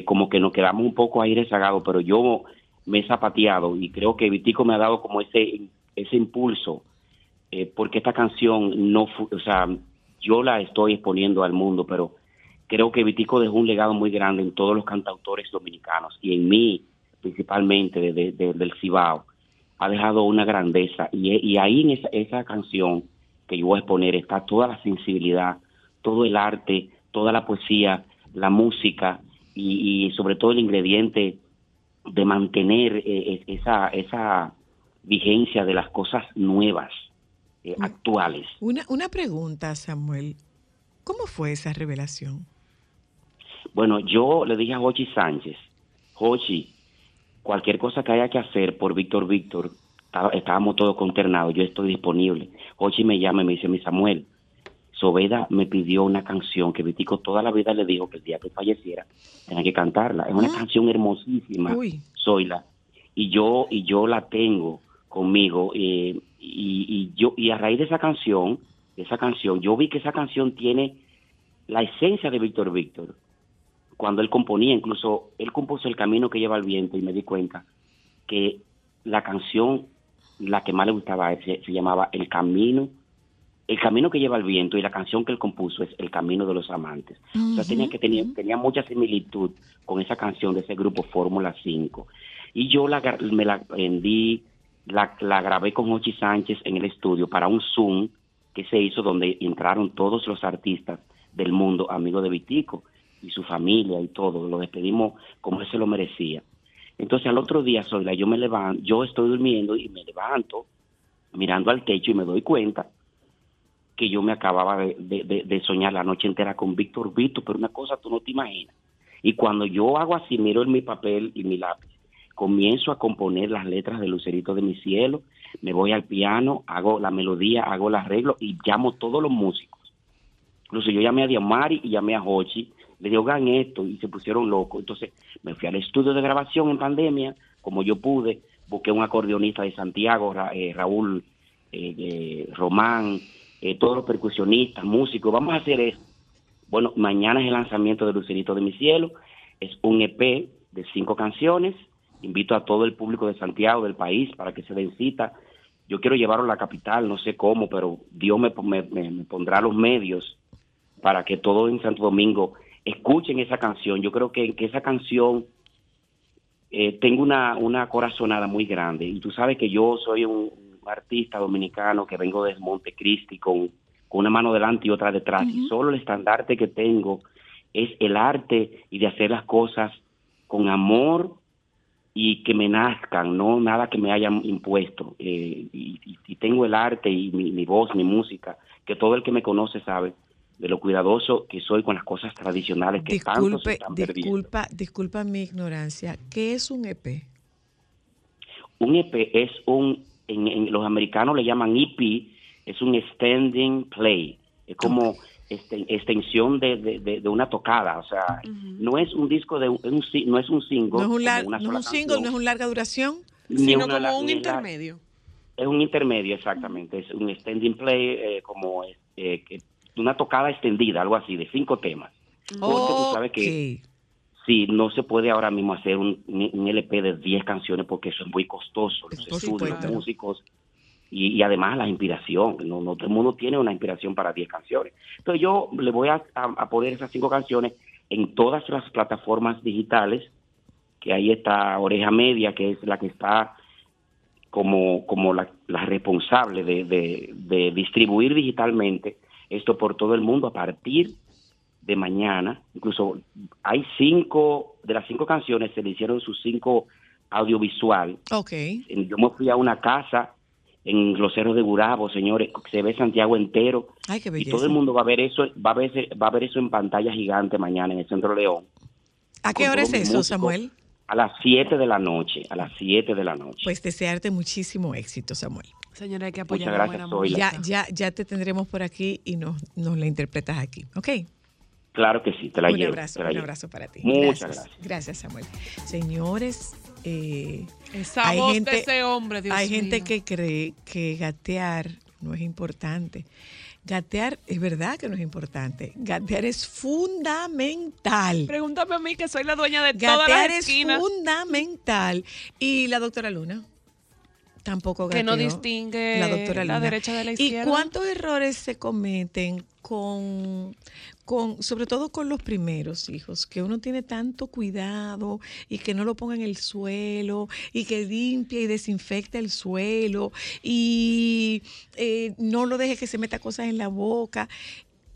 como que nos quedamos un poco ahí rezagados, pero yo me he zapateado y creo que Vitico me ha dado como ese, ese impulso, porque esta canción no, o sea, yo la estoy exponiendo al mundo, pero creo que Vitico dejó un legado muy grande en todos los cantautores dominicanos y en mí, principalmente de- de- de- del Cibao, ha dejado una grandeza y, y ahí en esa, esa canción que yo voy a exponer está toda la sensibilidad, todo el arte, toda la poesía, la música y, y sobre todo el ingrediente de mantener eh, es- esa, esa vigencia de las cosas nuevas, eh, actuales. Una, una pregunta, Samuel. ¿Cómo fue esa revelación? Bueno, yo le dije a Jochi Sánchez, Jochi, cualquier cosa que haya que hacer por Víctor Víctor, estábamos todos consternados, yo estoy disponible. Jochi me llama y me dice, mi Samuel, Sobeda me pidió una canción que Vitico toda la vida le dijo que el día que falleciera tenía que cantarla. Es una canción hermosísima, Uy. Zoila, y yo y yo la tengo conmigo eh, y, y yo y a raíz de esa canción, de esa canción, yo vi que esa canción tiene la esencia de Víctor Víctor. Cuando él componía, incluso él compuso El camino que lleva el viento y me di cuenta que la canción, la que más le gustaba a él, se, se llamaba El camino, el camino que lleva el viento y la canción que él compuso es El camino de los amantes. O sea, tenía que tenía, tenía mucha similitud con esa canción de ese grupo Fórmula 5. Y yo la, me la aprendí, la, la grabé con Jochi Sánchez en el estudio para un Zoom que se hizo donde entraron todos los artistas del mundo, amigos de Vitico y su familia y todo. Lo despedimos como él se lo merecía. Entonces al otro día, Zoila, yo me levanto, yo estoy durmiendo y me levanto mirando al techo y me doy cuenta que yo me acababa de, de- soñar la noche entera con Víctor Vito, pero una cosa tú no te imaginas. Y cuando yo hago así, miro en mi papel y mi lápiz, comienzo a componer las letras de Lucerito de mi cielo, me voy al piano, hago la melodía, hago el arreglo y llamo a todos los músicos. Incluso yo llamé a Diamari y llamé a Hochi, le digo, hagan esto, y se pusieron locos. Entonces me fui al estudio de grabación en pandemia, como yo pude, busqué un acordeonista de Santiago, eh, Raúl eh, Román, eh, todos los percusionistas, músicos, vamos a hacer esto. Bueno, mañana es el lanzamiento de Lucerito de mi cielo, es un EP de cinco canciones, invito a todo el público de Santiago, del país, para que se den cita. Yo quiero llevarlo a la capital, no sé cómo, pero Dios me, me- me- pondrá los medios para que todos en Santo Domingo escuchen esa canción. Yo creo que, que esa canción eh, tengo una, una corazonada muy grande. Y tú sabes que yo soy un, artista dominicano que vengo desde Montecristi con, con una mano delante y otra detrás. Y solo el estandarte que tengo es el arte y de hacer las cosas con amor y que me nazcan, no nada que me hayan impuesto. Eh, y, y- y tengo el arte y mi, mi voz, mi música, que todo el que me conoce sabe de lo cuidadoso que soy con las cosas tradicionales que tanto se Disculpe, están perdiendo. disculpa, disculpa mi ignorancia. ¿Qué es un EP? Un EP es un, en, en- los americanos le llaman EP, es un extending play, es como este, extensión de, de- de- de una tocada, o sea, no es un disco de un, no es un single, No es un, como lar- una no es sola un single, canción, no es un larga duración. ni Sino una como un la- intermedio. es un intermedio, exactamente, es un extending play, eh, como eh, que- una tocada extendida, algo así, de cinco temas. Porque tú sabes que. Sí, no se puede ahora mismo hacer un, un LP de 10 canciones porque eso es muy costoso, los estudios, los músicos y, y además la inspiración. No, no todo el mundo tiene una inspiración para 10 canciones. Entonces yo le voy a, a- a poner esas cinco canciones en todas las plataformas digitales, que ahí está Oreja Media, que es la que está como, como la, la responsable de, de- de distribuir digitalmente esto por todo el mundo a partir de mañana. Incluso hay cinco, de las cinco canciones se le hicieron sus cinco audiovisual. Ok. Yo me fui a una casa en los cerros de Gurabo, señores, se ve Santiago entero Ay, qué y belleza. todo el mundo va a ver eso, va a ver, va a ver eso en pantalla gigante mañana en el Centro León. ¿A qué hora es eso, músicos. Samuel? A las 7 de la noche, a las 7 de la noche. Pues desearte muchísimo éxito, Samuel. Señora, hay que Muchas apoyar la gracias, buena Zoila. Ya, ya, ya te tendremos por aquí y nos, nos la interpretas aquí. ¿Ok? Claro que sí, te la un llevo. abrazo, te la un llevo. abrazo para ti. Muchas gracias. gracias. Gracias, Samuel. Señores, eh, Esa hay voz gente, de ese hombre, Dios hay gente que cree que gatear no es importante. Gatear es verdad que no es importante. Gatear es fundamental. Pregúntame a mí que soy la dueña de todas Gatear las es esquinas. fundamental. Y la doctora Luna tampoco Que no gateó. distingue la, doctora la Luna. derecha de la ¿Y izquierda? cuántos errores se cometen con, con, sobre todo con los primeros hijos, que uno tiene tanto cuidado y que no lo ponga en el suelo y que limpia y desinfecta el suelo y eh, no lo deje que se meta cosas en la boca?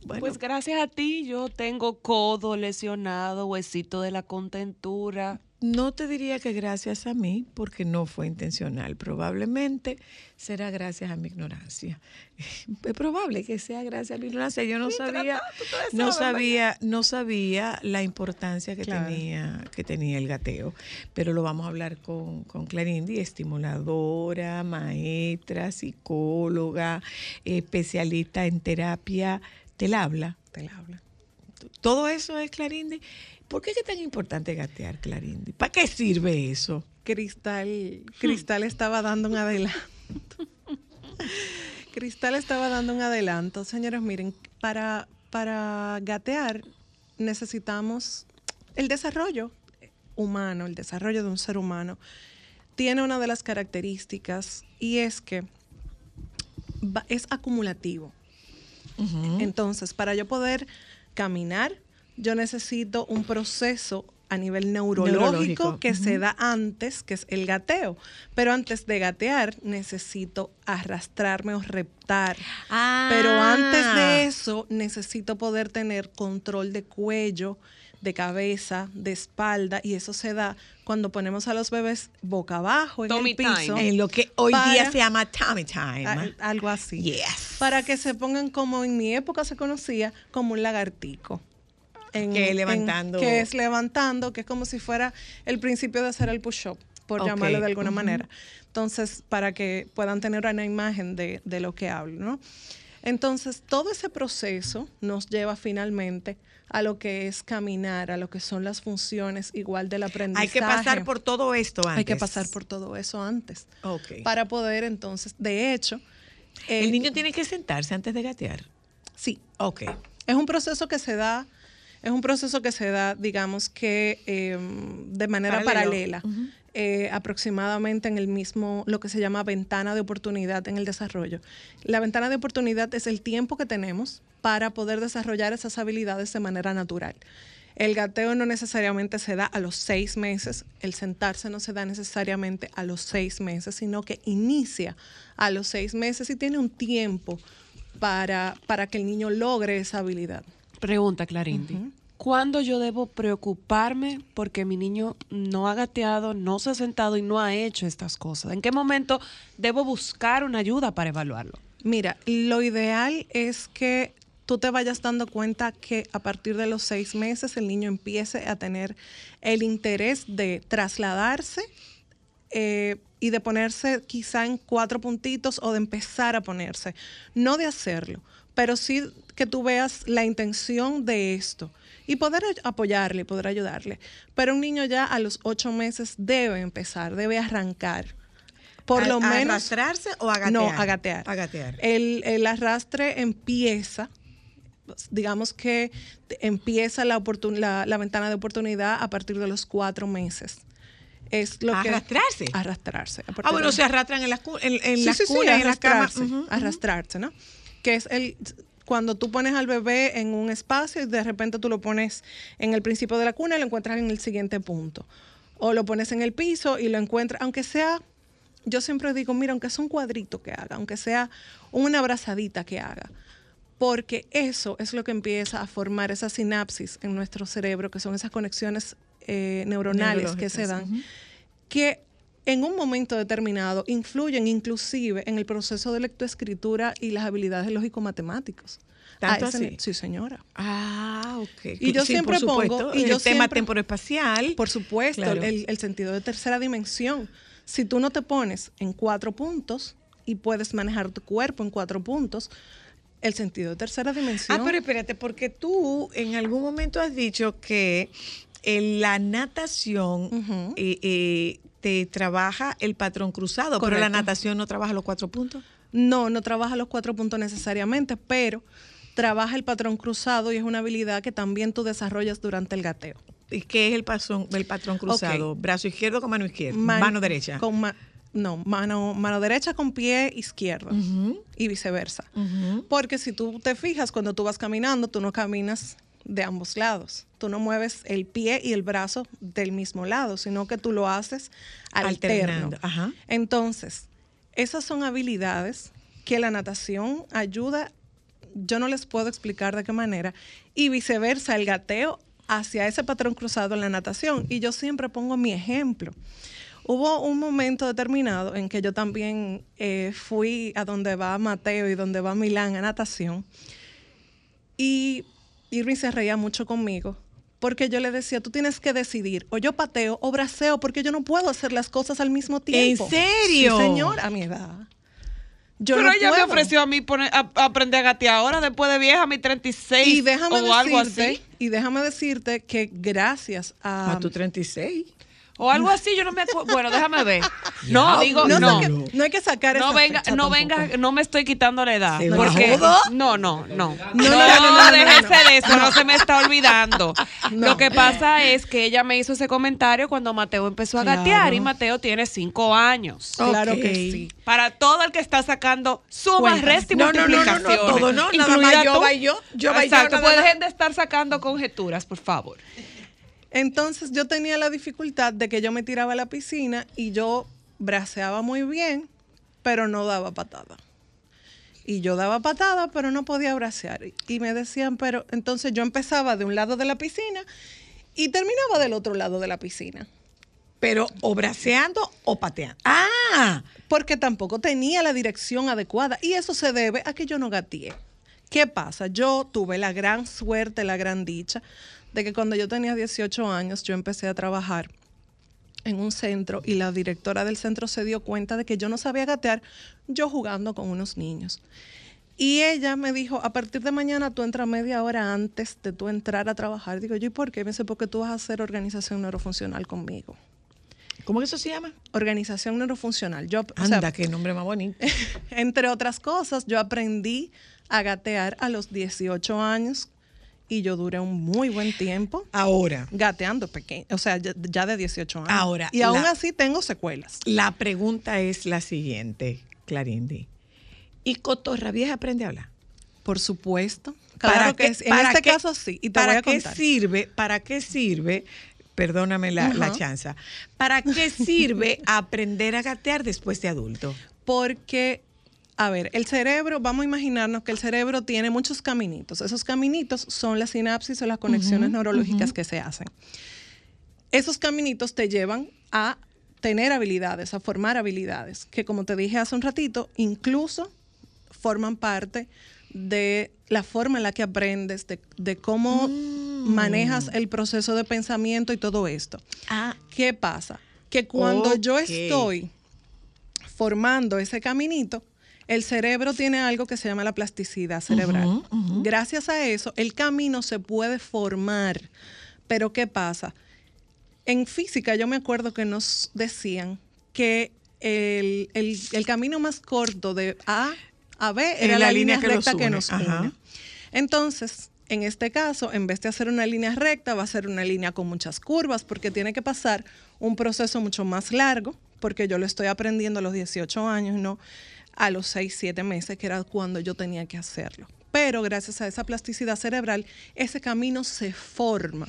Pues gracias a ti yo tengo codo lesionado, huesito de la contentura. No te diría que gracias a mí, porque no fue intencional. Probablemente será gracias a mi ignorancia. Es probable que sea gracias a mi ignorancia. Yo no sabía, no sabía, no sabía la importancia que Claro. tenía, que tenía el gateo. Pero lo vamos a hablar con, con Clarindi, estimuladora, maestra, psicóloga, especialista en terapia. ¿Te la habla? Te la habla. Todo eso es Clarindi. ¿Por qué es tan importante gatear, Clarindi? ¿Para qué sirve eso? Cristal, Cristal estaba dando un adelanto. Cristal estaba dando un adelanto. Señores, miren, para, para gatear necesitamos el desarrollo humano, el desarrollo de un ser humano. Tiene una de las características y es que va- es acumulativo. Entonces, para yo poder caminar, yo necesito un proceso a nivel neurológico, Neurológico, que se da antes, que es el gateo. Pero antes de gatear, necesito arrastrarme o reptar. Pero antes Ah. de eso, necesito poder tener control de cuello, de cabeza, de espalda, y eso se da cuando ponemos a los bebés boca abajo en Tummy el piso. time. En lo que hoy día se llama tummy time. Al- algo así. Yes. Para que se pongan como en mi época se conocía como un lagartico. En- Que en- levantando- que es levantando, que es como si fuera el principio de hacer el push-up, por llamarlo de alguna manera. Entonces, para que puedan tener una imagen de, de lo que hablo, ¿no? Entonces, todo ese proceso nos lleva finalmente a lo que es caminar, a lo que son las funciones igual del aprendizaje. Hay que pasar por todo esto antes. Hay que pasar por todo eso antes. Para poder entonces, de hecho, El eh, niño tiene que sentarse antes de gatear. sí, Ok. es un proceso que se da, es un proceso que se da, digamos que eh, de manera Paralelo. paralela, eh, aproximadamente en el mismo, lo que se llama ventana de oportunidad en el desarrollo. La ventana de oportunidad es el tiempo que tenemos para poder desarrollar esas habilidades de manera natural. El gateo no necesariamente se da a los seis meses, el sentarse no se da necesariamente a los seis meses, sino que inicia a los seis meses y tiene un tiempo para, para que el niño logre esa habilidad. Pregunta, Clarindi. ¿Cuándo yo debo preocuparme porque mi niño no ha gateado, no se ha sentado y no ha hecho estas cosas? ¿En qué momento debo buscar una ayuda para evaluarlo? Mira, lo ideal es que tú te vayas dando cuenta que a partir de los seis meses el niño empiece a tener el interés de trasladarse eh, y de ponerse quizá en cuatro puntitos o de empezar a ponerse. No de hacerlo, pero sí que tú veas la intención de esto y poder apoyarle, poder ayudarle. Pero un niño ya a los ocho meses debe empezar, debe arrancar. Por ¿A- lo a menos. arrastrarse o a gatear? No, a gatear. A gatear. El, el arrastre empieza, digamos que empieza la, la, la ventana de oportunidad a partir de los cuatro meses. Es lo que ¿Arrastrarse? arrastrarse. a partir Ah, bueno, de- se arrastran en las, en, en Sí, las sí, sí, cunas, en las camas. arrastrarse, arrastrarse, ¿no? Que es el cuando tú pones al bebé en un espacio y de repente tú lo pones en el principio de la cuna y lo encuentras en el siguiente punto. O lo pones en el piso y lo encuentras, aunque sea, yo siempre digo, mira, aunque sea un cuadrito que haga, aunque sea una abrazadita que haga, porque eso es lo que empieza a formar esa sinapsis en nuestro cerebro, que son esas conexiones eh, neuronales que se dan, que en un momento determinado influyen inclusive en el proceso de lectoescritura y las habilidades lógico-matemáticos. ¿Tanto así? Sí, señora. Ah, ok. Y yo Sí, siempre por supuesto, pongo- y el yo tema siempre- temporoespacial. Por supuesto, Claro. el, el sentido de tercera dimensión. Si tú no te pones en cuatro puntos y puedes manejar tu cuerpo en cuatro puntos, el sentido de tercera dimensión. Ah, pero espérate, porque tú en algún momento has dicho que en la natación eh, eh, te trabaja el patrón cruzado, pero la natación no trabaja los cuatro puntos. No, no trabaja los cuatro puntos necesariamente, pero trabaja el patrón cruzado y es una habilidad que también tú desarrollas durante el gateo. ¿Y qué es el patrón, el patrón cruzado? Brazo izquierdo con mano izquierda, Man- mano derecha. Con ma- no, mano, mano derecha con pie izquierdo y viceversa. Porque si tú te fijas, cuando tú vas caminando, tú no caminas de ambos lados. Tú no mueves el pie y el brazo del mismo lado, sino que tú lo haces alterno. Ajá. Entonces, esas son habilidades que la natación ayuda, yo no les puedo explicar de qué manera, y viceversa, el gateo hacia ese patrón cruzado en la natación. Y yo siempre pongo mi ejemplo. Hubo un momento determinado en que yo también eh, fui a donde va Mateo y donde va Milán a natación. Y Irving se reía mucho conmigo porque yo le decía, tú tienes que decidir, o yo pateo o braceo, porque yo no puedo hacer las cosas al mismo tiempo. serio? Sí, señor, a mi edad. Yo Pero no ella me ofreció a mí poner- a, a aprender a gatear ahora, después de vieja, a mi 36 y déjame o algo decirte, así. y déjame decirte que gracias a, A tu 36. O algo así, yo no me acuerdo. Bueno, déjame ver. No, digo, no, no. saque- no hay que sacar No esa venga, fecha no tampoco. venga, no me estoy quitando la edad. ¿Se Porque, bajó? no, no, no. No, no, no, no, no, déjese no. de eso, no se me está olvidando. No. Lo que pasa es que ella me hizo ese comentario cuando Mateo empezó a Claro. gatear y Mateo tiene cinco años. Claro que sí. Para todo el que está sacando sumas, Cuentas. resta y No, no, no, no, no, multiplicaciones. todo no, nada más yo tú. yo, yo Exacto, dejen de estar sacando conjeturas, por favor. Entonces yo tenía la dificultad de que yo me tiraba a la piscina y yo braceaba muy bien, pero no daba patada. Y yo daba patada, pero no podía bracear. Y me decían, pero entonces yo empezaba de un lado de la piscina y terminaba del otro lado de la piscina. Pero o braceando o pateando. Ah, Porque tampoco tenía la dirección adecuada. Y eso se debe a que yo no gateé. ¿Qué pasa? Yo tuve la gran suerte, la gran dicha de que cuando yo tenía 18 años yo empecé a trabajar en un centro y la directora del centro se dio cuenta de que yo no sabía gatear, yo jugando con unos niños. Y ella me dijo, a partir de mañana tú entras media hora antes de tú entrar a trabajar. Digo yo, ¿y por qué? Me dice, porque tú vas a hacer organización neurofuncional conmigo. ¿cómo que eso se llama? Organización neurofuncional. Yo, o sea, Anda, qué nombre más bonito. entre otras cosas, yo aprendí a gatear a los 18 años y yo duré un muy buen tiempo Ahora, gateando pequeño, o sea, ya, ya de 18 años. Ahora, y aún la- así tengo secuelas. la pregunta es la siguiente, Clarindi. ¿Y Cotorra Vieja aprende a hablar? Por supuesto. Claro que qué- sí. En para este qué- caso sí. Y te ¿Para voy a qué sirve? ¿Para qué sirve? Perdóname la, la chanza. ¿Para qué sirve aprender a gatear después de adulto? Porque, a ver, el cerebro, vamos a imaginarnos que el cerebro tiene muchos caminitos. Esos caminitos son las sinapsis o las conexiones neurológicas que se hacen. Esos caminitos te llevan a tener habilidades, a formar habilidades, que como te dije hace un ratito, incluso forman parte de la forma en la que aprendes, de, de cómo manejas el proceso de pensamiento y todo esto. Ah, ¿Qué pasa? Que cuando yo estoy formando ese caminito, el cerebro tiene algo que se llama la plasticidad cerebral. Gracias a eso, el camino se puede formar. Pero ¿qué pasa? En física yo me acuerdo que nos decían que el, el- el camino más corto de A a B era la, la línea, línea que los recta que nos Ajá. une. Entonces, en este caso, en vez de hacer una línea recta, va a ser una línea con muchas curvas porque tiene que pasar un proceso mucho más largo, porque yo lo estoy aprendiendo a los 18 años, no a los 6, 7 meses, que era cuando yo tenía que hacerlo. Pero gracias a esa plasticidad cerebral, ese camino se forma.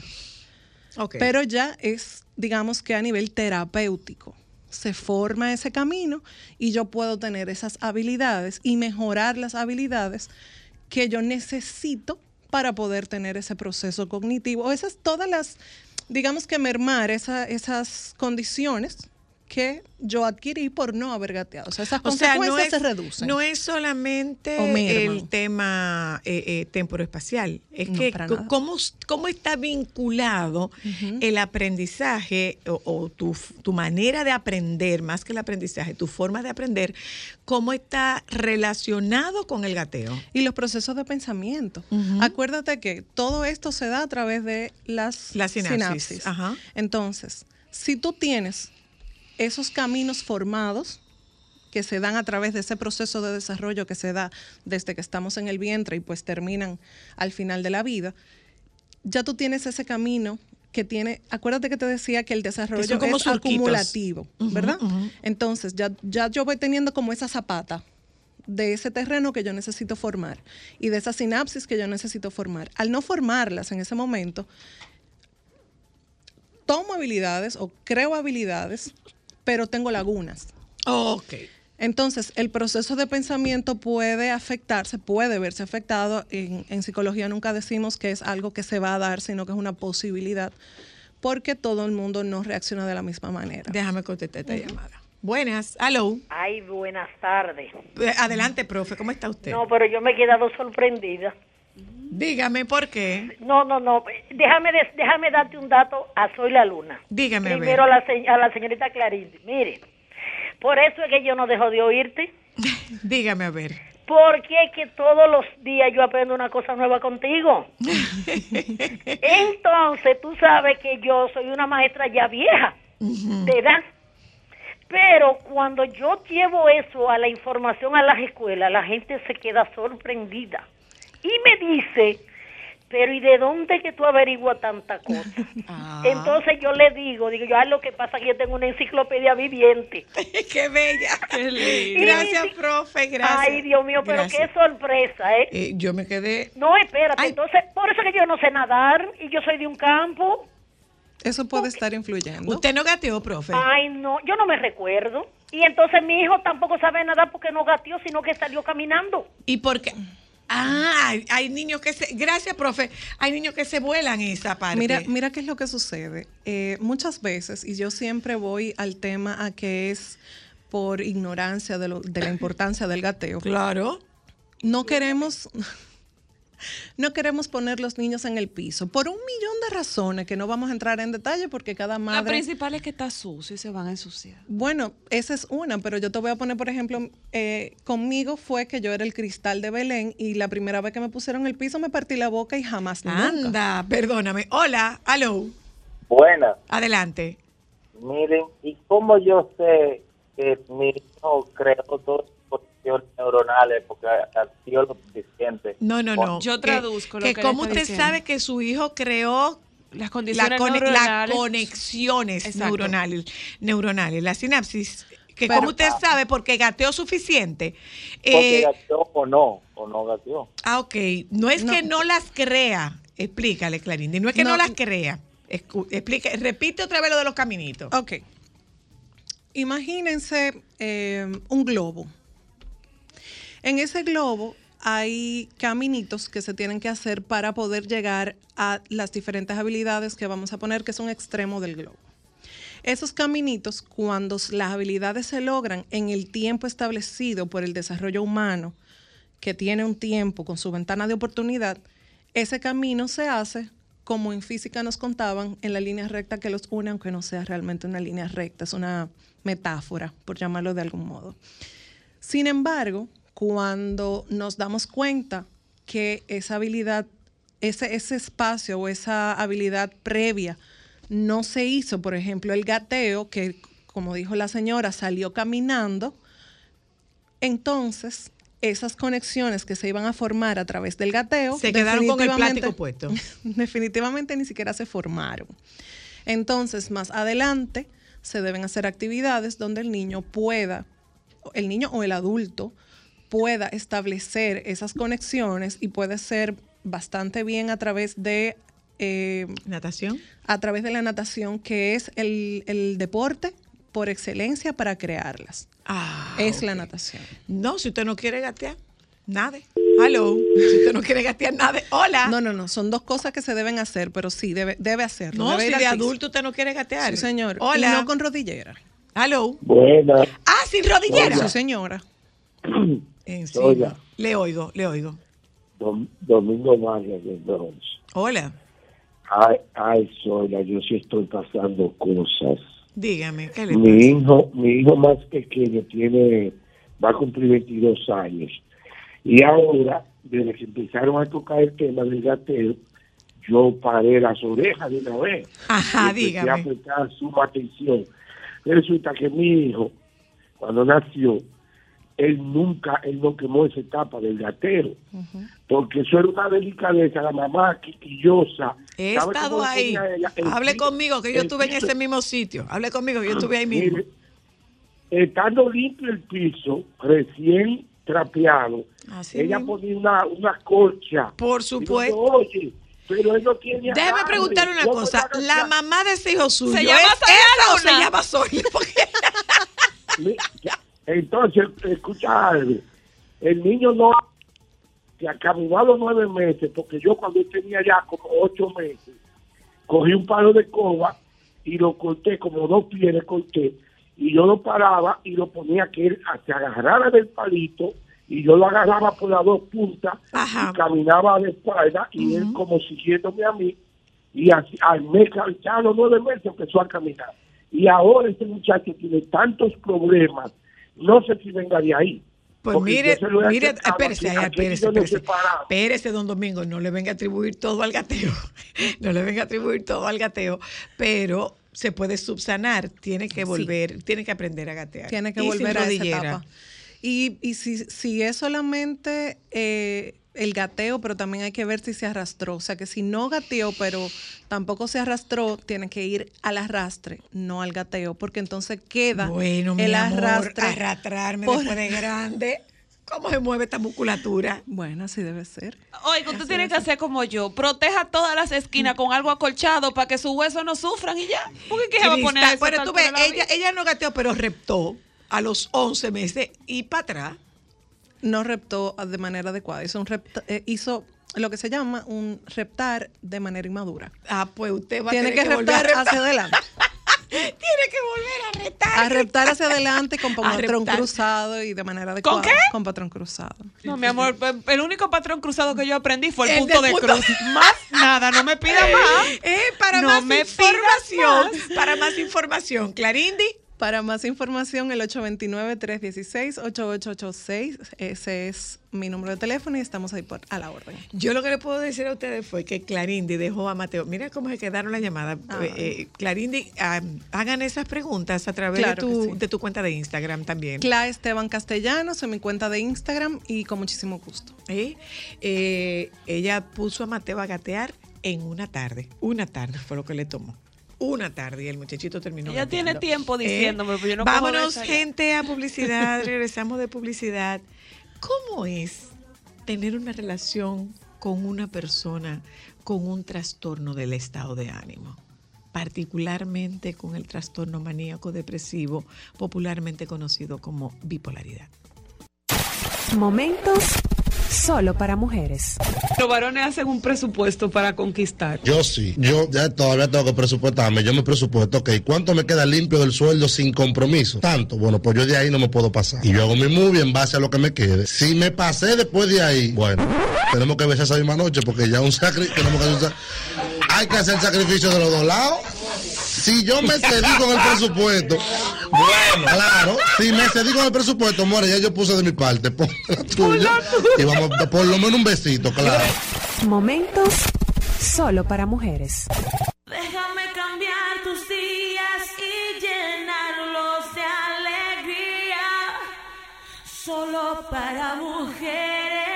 ok. Pero ya es, digamos que a nivel terapéutico. Se forma ese camino y yo puedo tener esas habilidades y mejorar las habilidades que yo necesito para poder tener ese proceso cognitivo. Esas todas las, digamos que mermar esa- esas condiciones que yo adquirí por no haber gateado. O sea, esas O sea, consecuencias no es, se reducen. no es solamente O merman. el tema eh, eh, temporoespacial, es No, que cómo, cómo está vinculado el aprendizaje o, o tu, tu manera de aprender, más que el aprendizaje, tu forma de aprender, cómo está relacionado con el gateo. y los procesos de pensamiento. Acuérdate que todo esto se da a través de las, La sinapsis, ajá. Entonces, si tú tienes esos caminos formados, que se dan a través de ese proceso de desarrollo que se da desde que estamos en el vientre y pues terminan al final de la vida, ya tú tienes ese camino que tiene, acuérdate que te decía que el desarrollo como es surquitos. acumulativo, ¿verdad? Entonces, ya, ya yo voy teniendo como esa zapata de ese terreno que yo necesito formar y de esa sinapsis que yo necesito formar. Al no formarlas en ese momento, tomo habilidades o creo habilidades, pero tengo lagunas. Ok. Entonces, el proceso de pensamiento puede afectarse, puede verse afectado. En, en psicología nunca decimos que es algo que se va a dar, sino que es una posibilidad, porque todo el mundo no reacciona de la misma manera. Déjame contestar esta llamada. Buenas, hello. Ay, buenas tardes. Adelante, profe, ¿cómo está usted? No, pero yo me he quedado sorprendida. Dígame por qué. No, no, no. Déjame, déjame darte un dato a Soy la Luna. Dígame a ver. Primero a la, se- a la señorita Clarice. Mire, por eso es que yo no dejo de oírte. Dígame a ver. Porque es que todos los días yo aprendo una cosa nueva contigo. Entonces, tú sabes que yo soy una maestra ya vieja, de edad. Pero cuando yo llevo eso a la información a las escuelas, la gente se queda sorprendida. Y me dice, pero ¿y de dónde que tú averiguas tanta cosa? Ah. Entonces yo le digo, digo yo, ah, lo que pasa es que yo tengo una enciclopedia viviente. ¡Qué bella! Qué lindo. Gracias, profe, gracias. Ay, Dios mío, pero Gracias. qué sorpresa, ¿eh? Eh, yo me quedé... No, espérate, Ay. entonces, por eso que yo no sé nadar y yo soy de un campo. Eso puede estar influyendo. Usted no gateó, profe. Ay, no, yo no me recuerdo. Y entonces mi hijo tampoco sabe nadar porque no gateó, sino que salió caminando. ¿Y por qué? Ah, hay- hay niños que se... Gracias, profe. Hay niños que se vuelan esa parte. Mira, mira qué es lo que sucede. Eh, muchas veces, y yo siempre voy al tema a que es por ignorancia de, lo- de la importancia del gateo. Claro. No queremos, no queremos poner los niños en el piso por un millón de razones que no vamos a entrar en detalle porque cada La madre. principal es que está sucio y se van a ensuciar. Bueno, esa es una, pero yo te voy a poner, por ejemplo, eh, conmigo fue que yo era el cristal de Belén y la primera vez que me pusieron en el piso me partí la boca y jamás nunca. Anda, perdóname. Hola, hello. Buenas. Adelante. Miren, ¿y cómo yo sé que mi hijo creó dos conexiones neuronales porque sido lo suficiente? No, no, no. Yo Que- traduzco lo que que está usted diciendo. sabe que su hijo creó Las la condiciones cone- las neuronales. conexiones Exacto. neuronales, neuronales, la sinapsis. Que Pero- como usted sabe, porque gateó suficiente. Porque Eh, gateó o no, o no gateó. ah, ok. No es No. que no las crea. Explícale, Clarindy. No es que no, No. las crea. Escu- explique, repite otra vez lo de los caminitos. Ok. Imagínense eh, un globo. En ese globo hay caminitos que se tienen que hacer para poder llegar a las diferentes habilidades que vamos a poner que son extremos del globo. Esos caminitos, cuando las habilidades se logran en el tiempo establecido por el desarrollo humano, que tiene un tiempo con su ventana de oportunidad, ese camino se hace como en física nos contaban, en la línea recta que los une, aunque no sea realmente una línea recta, es una metáfora, por llamarlo de algún modo. Sin embargo, cuando nos damos cuenta que esa habilidad, ese, ese espacio o esa habilidad previa no se hizo, por ejemplo, el gateo, que como dijo la señora, salió caminando, entonces esas conexiones que se iban a formar a través del gateo Se quedaron con el plástico puesto. definitivamente ni siquiera se formaron. Entonces, más adelante se deben hacer actividades donde el niño pueda, el niño o el adulto pueda establecer esas conexiones y puede ser bastante bien a través de eh, Natación. a través de la natación, que es el, el deporte por excelencia para crearlas. Ah, es la natación. No, si usted no quiere gatear, nada. Hello. Si usted no quiere gatear, nada. Hola. No, no, no, son dos cosas que se deben hacer, pero sí, debe, debe hacerlo. No, debe si de adulto usted no quiere gatear. Sí, señor. Hola. Y no con rodillera. Hello. Buenas. Ah, sin rodillera. Sí, señora. En Oiga. serio. Le oigo, le oigo. Domingo Vargas de Bronx. Hola. Ay, ay, Sola, yo sí estoy pasando cosas. Dígame, ¿qué le Mi pasa? hijo, mi hijo más pequeño tiene, va a cumplir 22 años. Y ahora, desde que empezaron a tocar el tema del gateo, yo paré las orejas de una vez. Ajá, y empecé a dígame. prestar suma atención. Resulta que mi hijo, cuando nació, él nunca, él no quemó esa etapa del gatero, porque eso era una delicadeza, la mamá quisquillosa. He ¿Sabe estado ahí. ponía ella? El Hable piso- conmigo, que yo estuve en ese mismo sitio. Hable conmigo, que yo estuve ahí mismo. Mire, estando limpio el piso, recién trapeado, Así ella mismo. ponía una, una colcha. Por supuesto. Oye, pero él no tiene Déjeme agarre. preguntar una ¿Cómo cosa. ¿La mamá de ese hijo suyo ¿Se llama esa o se llama Sonia? Porque Entonces, escucha algo. El niño no que acabó a los nueve meses, porque yo cuando tenía ya como ocho meses, cogí un palo de coba y lo corté, como dos pies le corté, y yo lo paraba y lo ponía que él se agarrara del palito y yo lo agarraba por las dos puntas Ajá. y caminaba de espalda y él como siguiéndome a mí y así, al mes, ya a los nueve meses empezó a caminar. Y ahora este muchacho tiene tantos problemas, no sé si venga de ahí. Pues Porque mire, mire, espérese, aquí, espérese, espérese. Espérese, don Domingo, no le venga a atribuir todo al gateo. No le venga a atribuir todo al gateo, pero se puede subsanar, tiene que volver, tiene que aprender a gatear. Tiene que Y volver a esa etapa. Y, y si, si es solamente eh, el gateo, pero también hay que ver si se arrastró. O sea, que si no gateó, pero tampoco se arrastró, tiene que ir al arrastre, no al gateo, porque entonces queda Bueno, mi el amor, arrastre. arrastrarme por- después de grande. ¿Cómo se mueve esta musculatura? Bueno, así debe ser. Oiga, usted tiene que hacer como yo. Proteja todas las esquinas con algo acolchado para que sus huesos no sufran y ya. ¿Por qué, qué se va a poner Bueno, tú ves, ella, ella no gateó, pero reptó a los 11 meses y para atrás. No reptó de manera adecuada. Hizo, un repta- eh, hizo lo que se llama un reptar de manera inmadura. Ah, pues usted va Tiene a que tener que a reptar reptar. hacia adelante. Tiene que volver a retar. A reptar hacia adelante con patrón reptar. cruzado y de manera adecuada. qué? Con patrón cruzado. No, mi amor, el único patrón cruzado que yo aprendí fue el, El punto de punto- cruz. Más nada, no me pida más. Eh, para No más me información, más. para más información, Clarindi. Para más información, el 829-316-8886. Ese es mi número de teléfono y estamos ahí por, a la orden. Yo lo que le puedo decir a ustedes fue que Clarindi dejó a Mateo. Mira cómo se quedaron la llamada. Ah. Eh, eh, Clarindi, ah, hagan esas preguntas a través Claro de, tu, sí. de tu cuenta de Instagram también. Cla Esteban Castellanos en mi cuenta de Instagram y con muchísimo gusto. ¿Eh? Eh, ella puso a Mateo a gatear en una tarde. Una tarde fue lo que le tomó. Una tarde y el muchachito terminó. Ella tiene tiempo ¿Eh? diciéndome, pero yo no Vámonos, ya. gente, a publicidad. Regresamos de publicidad. ¿Cómo es tener una relación con una persona con un trastorno del estado de ánimo? particularmente con el trastorno maníaco depresivo, popularmente conocido como bipolaridad. Momentos solo para mujeres. Los varones hacen un presupuesto para conquistar. Yo sí, yo ya todavía tengo que presupuestarme. Yo me presupuesto, ok, ¿cuánto me queda limpio del sueldo sin compromiso? Tanto, bueno, pues yo de ahí no me puedo pasar. Y yo hago mi movie en base a lo que me quede. Si me pasé después de ahí, bueno, tenemos que besar esa misma noche porque ya un sacrificio, tenemos que hacer un sac- hay que hacer sacrificio de los dos lados. Si yo me cedí con el presupuesto, bueno, claro, si me cedí con el presupuesto, more, ya yo puse de mi parte, pon la tuya. Y vamos, por lo menos un besito, claro. Momentos solo para mujeres. Déjame cambiar tus días y llenarlos de alegría. Solo para mujeres.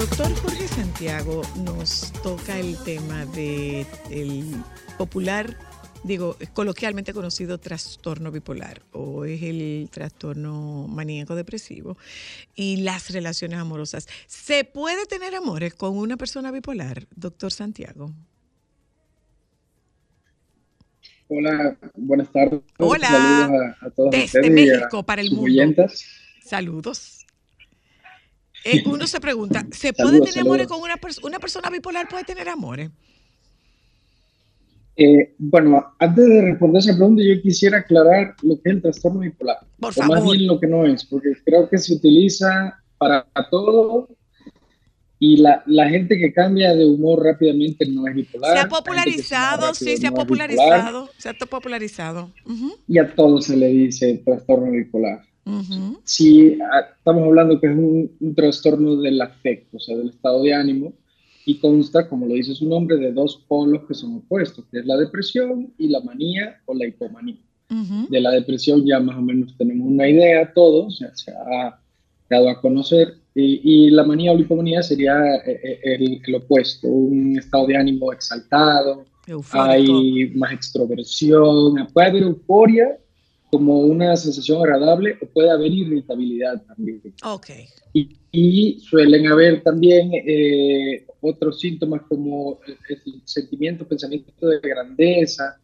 Doctor Jorge Santiago nos toca el tema de el popular, digo, coloquialmente conocido trastorno bipolar o es el trastorno maníaco depresivo y las relaciones amorosas. ¿Se puede tener amores con una persona bipolar, doctor Santiago? Hola, buenas tardes. Hola, Saludos a, a todos desde ustedes y México a para el mundo. Saludos. Eh, uno se pregunta, ¿se puede Saludos, tener amores con una persona? ¿Una persona bipolar puede tener amores? Eh, bueno, antes de responder esa pregunta, yo quisiera aclarar lo que es el trastorno bipolar. Por o más favor. bien lo que no es, porque creo que se utiliza para todo Y la, la gente que cambia de humor rápidamente no es bipolar. Se ha popularizado, sí, se ha no es bipolar, popularizado, se ha popularizado. Ujú, Y a todos se le dice trastorno bipolar. Ujú. Si ah, estamos hablando que es un, un trastorno del afecto, o sea, del estado de ánimo, y consta, como lo dice su nombre, de dos polos que son opuestos, que es la depresión y la manía o la hipomanía. De la depresión ya más o menos tenemos una idea todos, ya se ha dado a conocer, y, y la manía o la hipomanía sería eh, eh, el, el opuesto, un estado de ánimo exaltado, Eufórico. hay más extroversión, puede haber euforia como una sensación agradable o puede haber irritabilidad también. Ok. Y, y suelen haber también eh, otros síntomas como el, el sentimiento, pensamiento de grandeza,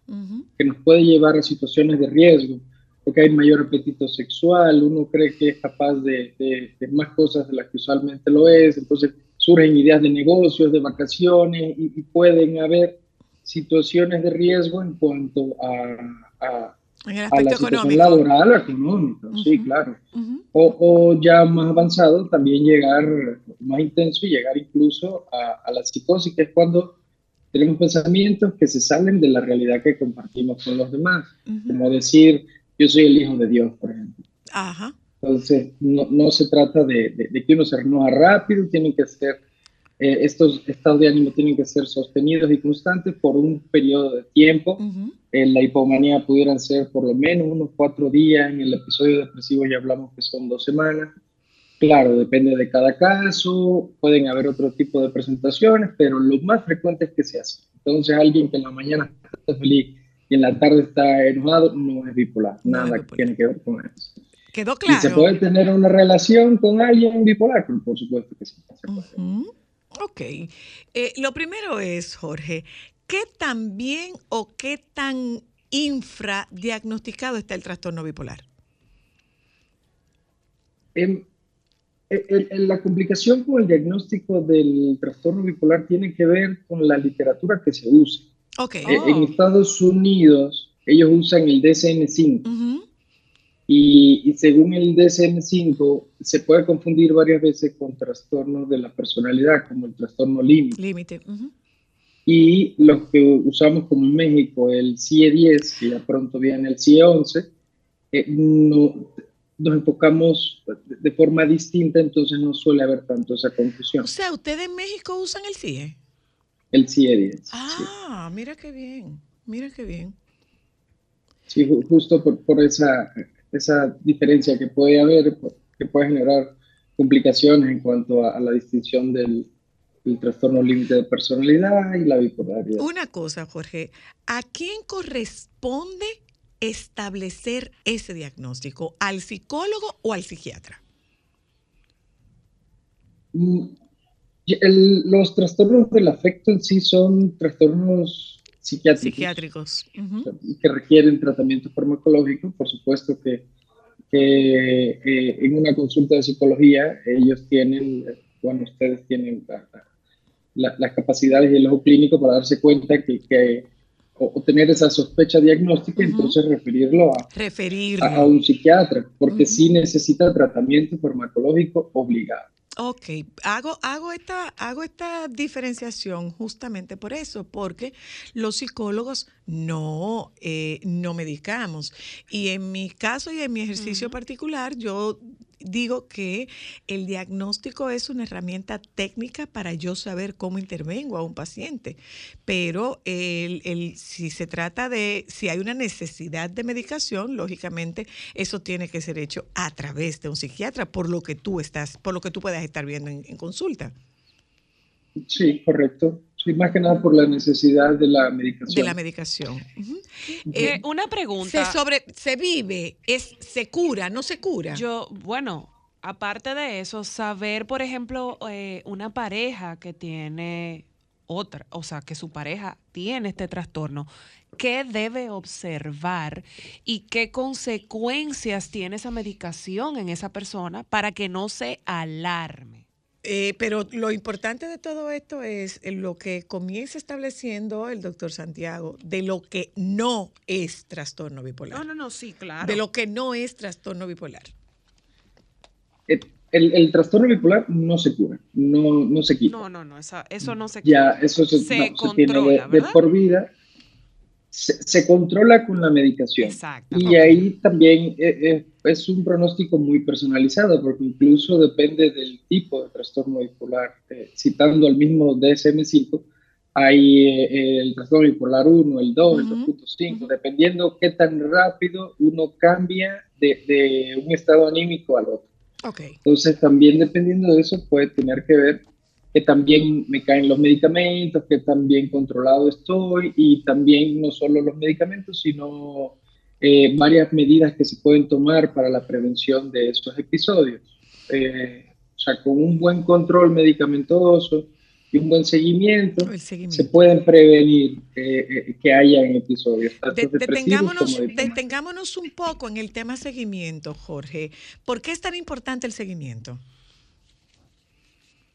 que nos puede llevar a situaciones de riesgo, porque hay mayor apetito sexual, uno cree que es capaz de, de- de más cosas de las que usualmente lo es, entonces surgen ideas de negocios, de vacaciones, y, y pueden haber situaciones de riesgo en cuanto a, a- En el a la situación económico. laboral o económica, sí, claro. O, o ya más avanzado, también llegar más intenso y llegar incluso a, a la psicosis, que es cuando tenemos pensamientos que se salen de la realidad que compartimos con los demás. Como decir, yo soy el hijo de Dios, por ejemplo. Ajá. Entonces, no, no se trata de, de- de que uno se renueva rápido, tienen que ser, eh, estos estados de ánimo tienen que ser sostenidos y constantes por un periodo de tiempo. En la hipomanía pudieran ser por lo menos unos cuatro días, en el episodio depresivo ya hablamos que son dos semanas. Claro, depende de cada caso, pueden haber otro tipo de presentaciones, pero lo más frecuente es que se hace. Entonces, alguien que en la mañana está feliz y en la tarde está enojado, no es bipolar, nada que tiene que ver con eso. Quedó ¿Y se claro. puede tener una relación con alguien bipolar? Por supuesto que sí. Ujú. Ok. Eh, lo primero es, Jorge, ¿qué tan bien o qué tan infradiagnosticado está el trastorno bipolar? Em, el- la complicación con el diagnóstico del trastorno bipolar tiene que ver con la literatura que se usa. Ok. Eh, En Estados Unidos, ellos usan el DSM-5. y, y según el DSM-5, se puede confundir varias veces con trastornos de la personalidad, como el trastorno límite. Y los que usamos como en México, el CIE-10, que ya pronto viene el CIE-11, eh, no, nos enfocamos de- forma distinta, entonces no suele haber tanto esa confusión. O sea, ¿ustedes en México usan el CIE? El CIE-10. Ah, mira qué bien, mira qué bien. Sí, ju- justo por, por esa, esa diferencia que puede haber, que puede generar complicaciones en cuanto a, a la distinción del, del trastorno límite de personalidad y la bipolaridad. Una cosa, Jorge, ¿a quién corresponde establecer ese diagnóstico? ¿Al psicólogo o al psiquiatra? Mm, el- los trastornos del afecto en sí son trastornos psiquiátricos. Que requieren tratamiento farmacológico, por supuesto que, que, eh, en una consulta de psicología ellos tienen, eh, bueno, ustedes tienen la- la- las capacidades y el ojo clínico para darse cuenta que, que o, o tener esa sospecha diagnóstica, entonces referirlo a, Referirlo. a, a un psiquiatra, porque sí necesita tratamiento farmacológico obligado. Ok, hago, hago, esta, hago esta diferenciación justamente por eso, porque los psicólogos no, eh, no medicamos. Y en mi caso y en mi ejercicio particular, yo digo que el diagnóstico es una herramienta técnica para yo saber cómo intervengo a un paciente. Pero el, el- si se trata de, si hay una necesidad de medicación, lógicamente eso tiene que ser hecho a través de un psiquiatra, por lo que tú estás, por lo que tú puedas estar viendo en, en consulta. Sí, correcto. Sí, más que nada por la necesidad de la medicación. De la medicación. Ujú. Eh, una pregunta. Se, sobre, se vive, es, se cura, no se cura. Yo, bueno, aparte de eso, saber, por ejemplo, eh, una pareja que tiene otra, o sea, que su pareja tiene este trastorno, ¿qué debe observar y qué consecuencias tiene esa medicación en esa persona para que no se alarme? Eh, pero lo importante de todo esto es lo que comienza estableciendo el doctor Santiago de lo que no es trastorno bipolar. No, no, no, sí, claro. De lo que no es trastorno bipolar. Eh, el, el trastorno bipolar no se cura, no, no se quita. No, no, no, esa- eso no se Ya, eso se, Se no, se controla, tiene de, por vida. Se, se controla con la medicación. Exacto. Y ahí también eh, eh, es un pronóstico muy personalizado, porque incluso depende del tipo de trastorno bipolar. Eh, citando al mismo DSM-5, hay eh, el trastorno bipolar 1, el 2, el 2.5, dependiendo qué tan rápido uno cambia de, de un estado anímico al otro. Ok. Entonces, también dependiendo de eso, puede tener que ver que también me caen los medicamentos, que también controlado estoy y también no solo los medicamentos, sino eh, varias medidas que se pueden tomar para la prevención de esos episodios. Eh, o sea, con un buen control medicamentoso y un buen seguimiento, se pueden prevenir eh, eh, que hayan episodios, De- detengámonos, detengámonos un poco en el tema seguimiento, Jorge. ¿Por qué es tan importante el seguimiento?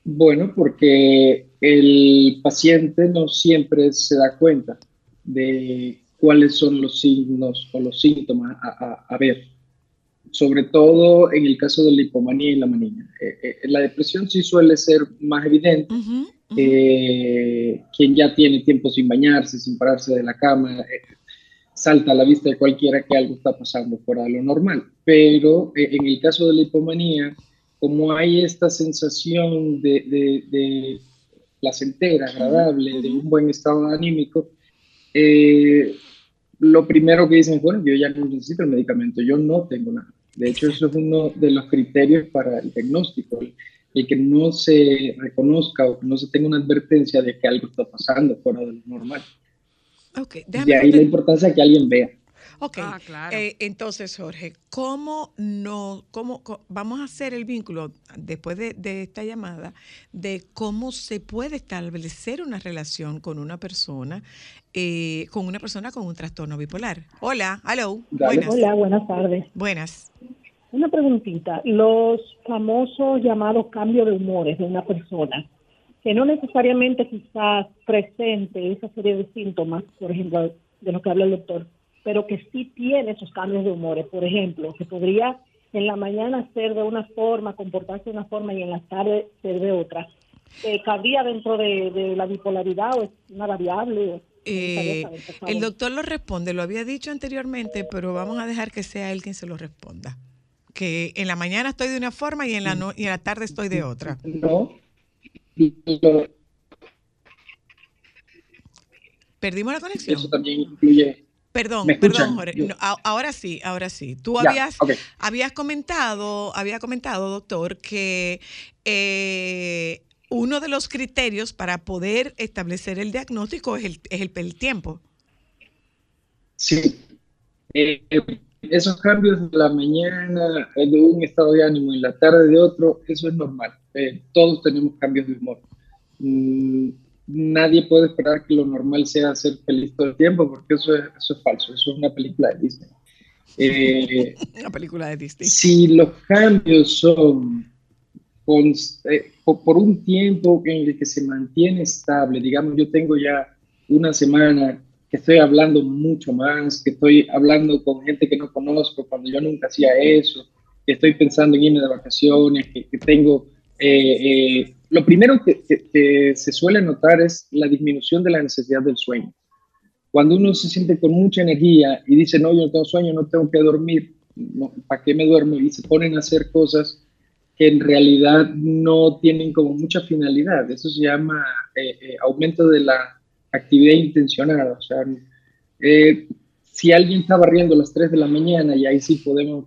Bueno, porque el paciente no siempre se da cuenta de cuáles son los signos o los síntomas a, a- a ver, sobre todo en el caso de la hipomanía y la manía. Eh, eh, la depresión sí suele ser más evidente. Eh, quien ya tiene tiempo sin bañarse, sin pararse de la cama, eh, salta a la vista de cualquiera que algo está pasando fuera de lo normal. Pero eh, en el caso de la hipomanía, como hay esta sensación de, de- de placentera, agradable, de un buen estado anímico, eh, lo primero que dicen es, bueno, yo ya no necesito el medicamento, yo no tengo nada. De hecho, eso es uno de los criterios para el diagnóstico, el, el que no se reconozca o que no se tenga una advertencia de que algo está pasando fuera de lo normal. Ok, De ahí la importancia de que alguien vea. Ok, eh, entonces Jorge, ¿cómo no, cómo, vamos a hacer el vínculo después de, de esta llamada de cómo se puede establecer una relación con una persona, eh, con una persona con un trastorno bipolar? Hola, hello, buenas. Hola, buenas tardes. Buenas. Una preguntita. Los famosos llamados cambios de humores de una persona, que no necesariamente quizás presente esa serie de síntomas, por ejemplo, de lo que habla el doctor, pero que sí tiene esos cambios de humores. Por ejemplo, que podría en la mañana ser de una forma, comportarse de una forma y en la tarde ser de otra. Eh, ¿Cabría dentro de, de la bipolaridad o es una variable? Eh, el doctor lo responde, lo había dicho anteriormente, pero vamos a dejar que sea él quien se lo responda. Que en la mañana estoy de una forma y en la, no- y en la tarde estoy de otra. No. ¿Perdimos la conexión? Eso también incluye. Perdón, perdón, Jorge. No, ahora sí, ahora sí. Tú Ya, habías, habías comentado, había comentado, doctor, que eh, uno de los criterios para poder establecer el diagnóstico es el, es el, el tiempo. Sí. Eh, esos cambios de la mañana eh, de un estado de ánimo y la tarde de otro, eso es normal. Eh, todos tenemos cambios de humor. Mm, nadie puede esperar que lo normal sea ser feliz todo el tiempo, porque eso es, eso es falso. Eso es una película de Disney. Eh, Una película de Disney. si los cambios son cons- eh, po- por, un tiempo en el que se mantiene estable, digamos, yo tengo ya una semana que estoy hablando mucho más, que estoy hablando con gente que no conozco cuando yo nunca hacía eso, que estoy pensando en irme de vacaciones, que, que tengo... eh, eh, lo primero que, que- que se suele notar es la disminución de la necesidad del sueño. Cuando uno se siente con mucha energía y dice, no, yo no tengo sueño, no tengo que dormir, no, ¿para qué me duermo? Y se ponen a hacer cosas que en realidad no tienen como mucha finalidad. Eso se llama eh, eh, aumento de la actividad intencionada. O sea, eh, si alguien está barriendo a las 3 de la mañana y ahí sí podemos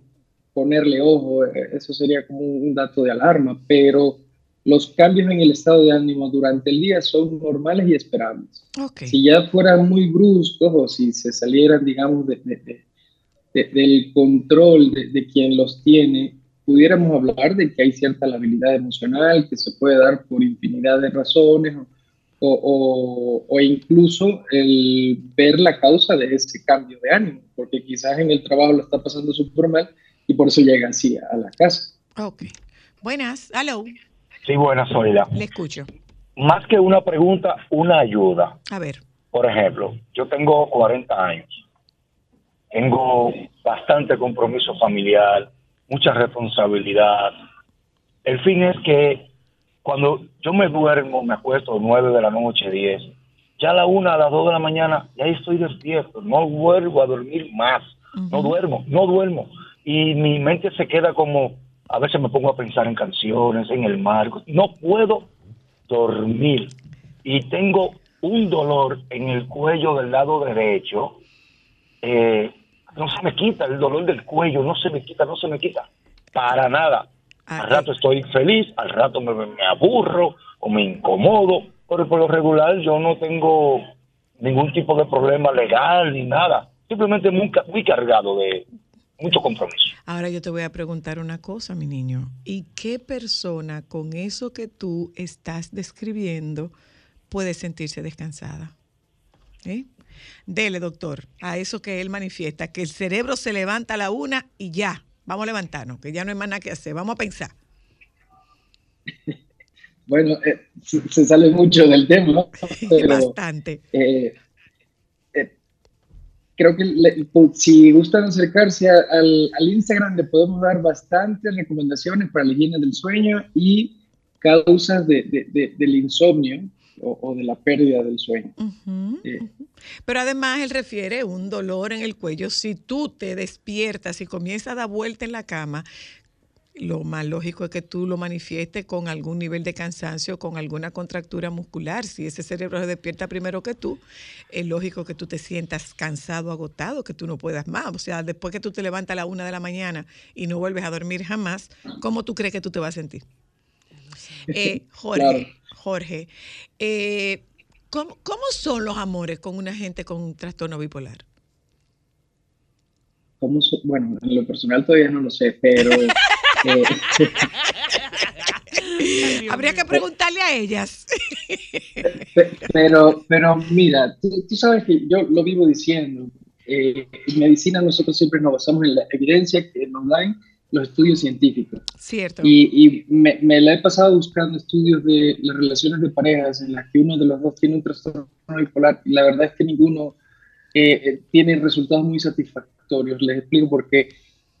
ponerle ojo, eh, eso sería como un dato de alarma, pero los cambios en el estado de ánimo durante el día son normales y esperables. Si ya fueran muy bruscos o si se salieran, digamos, de- de- de- de- del control de, quien los tiene, pudiéramos hablar de que hay cierta labilidad emocional que se puede dar por infinidad de razones o, o- o incluso el ver la causa de ese cambio de ánimo, porque quizás en el trabajo lo está pasando súper mal y por eso llega así a la casa. Ok. Buenas, hello, Sí, buenas, Zoila. le escucho. Más que una pregunta, una ayuda. A ver. Por ejemplo, yo tengo 40 años. Tengo bastante compromiso familiar, mucha responsabilidad. El fin es que cuando yo me duermo, me acuesto nueve de la noche, 10, ya a la una, a las dos de la mañana, ya estoy despierto, no vuelvo a dormir más, no duermo, no duermo. Y mi mente se queda como, a veces me pongo a pensar en canciones, en el mar, no puedo dormir. Y tengo un dolor en el cuello del lado derecho, eh, no se me quita el dolor del cuello, no se me quita, no se me quita, para nada. Al rato estoy feliz, al rato me, me aburro o me incomodo, pero por lo regular yo no tengo ningún tipo de problema legal ni nada. Simplemente muy, muy cargado de mucho compromiso. Ahora yo te voy a preguntar una cosa, mi niño. ¿Y qué persona con eso que tú estás describiendo puede sentirse descansada? ¿Eh? Dele, doctor, a eso que él manifiesta, que el cerebro se levanta a la una y ya, vamos a levantarnos, que ya no hay más nada que hacer, vamos a pensar. Bueno, eh, se, se sale mucho del tema, pero Bastante. eh, eh, creo que le- pu- si gustan acercarse a- al, al Instagram, le podemos dar bastantes recomendaciones para la higiene del sueño y causas de- de- de- del insomnio o, o de la pérdida del sueño. Eh, Pero además él refiere un dolor en el cuello. Si tú te despiertas y comienzas a dar vuelta en la cama, lo más lógico es que tú lo manifiestes con algún nivel de cansancio, con alguna contractura muscular. Si ese cerebro se despierta primero que tú, es lógico que tú te sientas cansado, agotado, que tú no puedas más. O sea, después que tú te levantas a la una de la mañana y no vuelves a dormir jamás, ¿cómo tú crees que tú te vas a sentir? Eh, Jorge, Claro. Jorge, eh, ¿cómo, cómo son los amores con una gente con un trastorno bipolar? ¿cómo so- bueno, en lo personal todavía no lo sé, pero eh, Habría que preguntarle a ellas. Pe- Pero, pero mira, tú, tú sabes que yo lo vivo diciendo. eh, en medicina nosotros siempre nos basamos en la evidencia que nos dan los estudios científicos. Cierto. Y, y me, me la he pasado buscando estudios de las relaciones de parejas en las que uno de los dos tiene un trastorno bipolar y la verdad es que ninguno eh, eh, tiene resultados muy satisfactorios. Les explico por qué.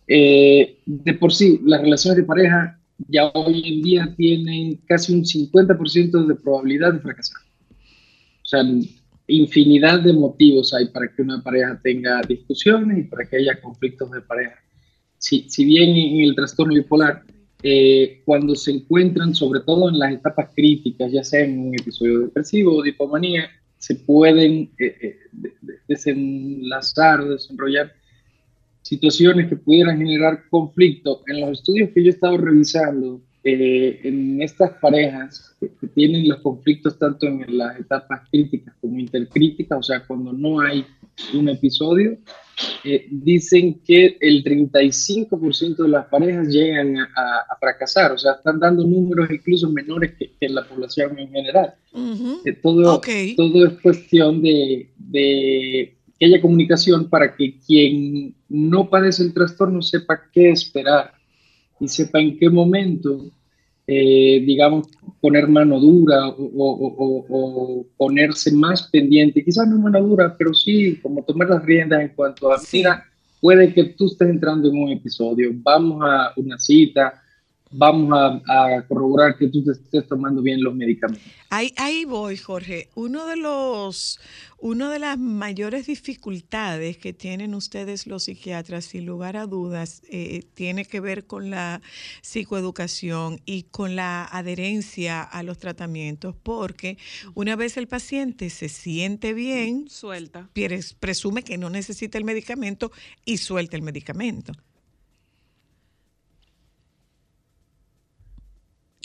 Eh, de por sí, las relaciones de pareja ya hoy en día tienen casi un 50% de probabilidad de fracasar. O sea, infinidad de motivos hay para que una pareja tenga discusiones y para que haya conflictos de pareja. Si, si bien en el trastorno bipolar, eh, cuando se encuentran, sobre todo en las etapas críticas, ya sea en un episodio depresivo o de hipomanía, se pueden eh, de- de- desenlazar o desenrollar situaciones que pudieran generar conflicto. En los estudios que yo he estado revisando, eh, en estas parejas que, que tienen los conflictos tanto en las etapas críticas como intercríticas, o sea, cuando no hay un episodio, eh, dicen que el 35% de las parejas llegan a, a- a fracasar, o sea, están dando números incluso menores que, que la población en general. Eh, todo, todo es cuestión de, de que haya comunicación para que quien no padece el trastorno sepa qué esperar y sepa en qué momento, eh, digamos, poner mano dura o, o- o- o ponerse más pendiente, quizás no mano dura, pero sí como tomar las riendas en cuanto a, mira, puede que tú estés entrando en un episodio, vamos a una cita, vamos a, a corroborar que tú te estés tomando bien los medicamentos. Ahí, ahí voy, Jorge. Uno de los, una de las mayores dificultades que tienen ustedes los psiquiatras, sin lugar a dudas, eh, tiene que ver con la psicoeducación y con la adherencia a los tratamientos, porque una vez el paciente se siente bien, suelta, pres- presume que no necesita el medicamento y suelta el medicamento.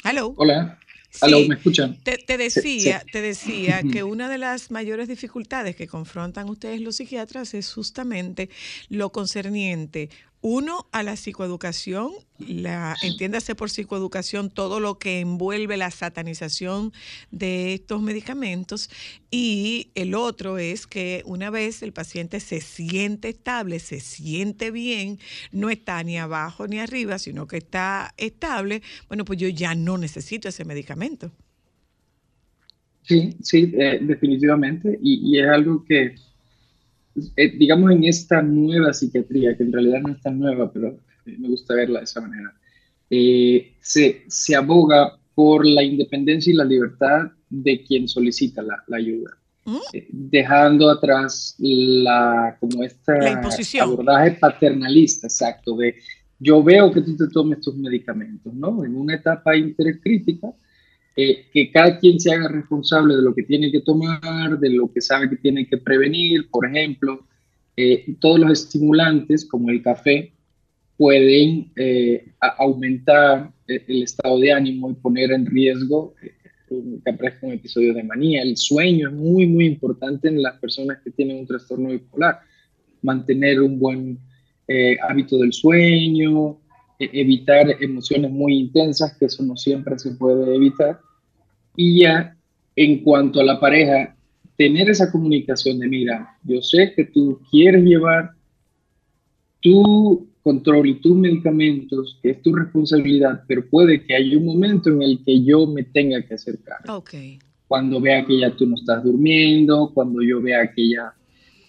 Hello. Hola. Sí. ¿me escuchan? Te, te Sí, decía, sí. te decía que una de las mayores dificultades que confrontan ustedes los psiquiatras es justamente lo concerniente, uno, a la psicoeducación, la, entiéndase por psicoeducación todo lo que envuelve la satanización de estos medicamentos, y el otro es que una vez el paciente se siente estable, se siente bien, no está ni abajo ni arriba, sino que está estable, bueno, pues yo ya no necesito ese medicamento. Sí, sí, eh, definitivamente. Y, y es algo que, eh, digamos, en esta nueva psiquiatría, que en realidad no es tan nueva, pero eh, me gusta verla de esa manera, eh, se, se aboga por la independencia y la libertad de quien solicita la, la ayuda, eh, dejando atrás la, como esta La abordaje paternalista, exacto, de yo veo que tú te tomes tus medicamentos, ¿no? En una etapa intercrítica, eh, que cada quien se haga responsable de lo que tiene que tomar, de lo que sabe que tiene que prevenir, por ejemplo, eh, todos los estimulantes como el café pueden eh, aumentar eh, el estado de ánimo y poner en riesgo eh, que aparezca un episodio de manía. El sueño es muy, muy importante en las personas que tienen un trastorno bipolar. Mantener un buen eh, hábito del sueño, e- evitar emociones muy intensas, que eso no siempre se puede evitar. Y ya en cuanto a la pareja, tener esa comunicación de, mira, yo sé que tú quieres llevar tu control y tus medicamentos, que es tu responsabilidad, pero puede que haya un momento en el que yo me tenga que acercar. Ok. Cuando vea que ya tú no estás durmiendo, cuando yo vea que ya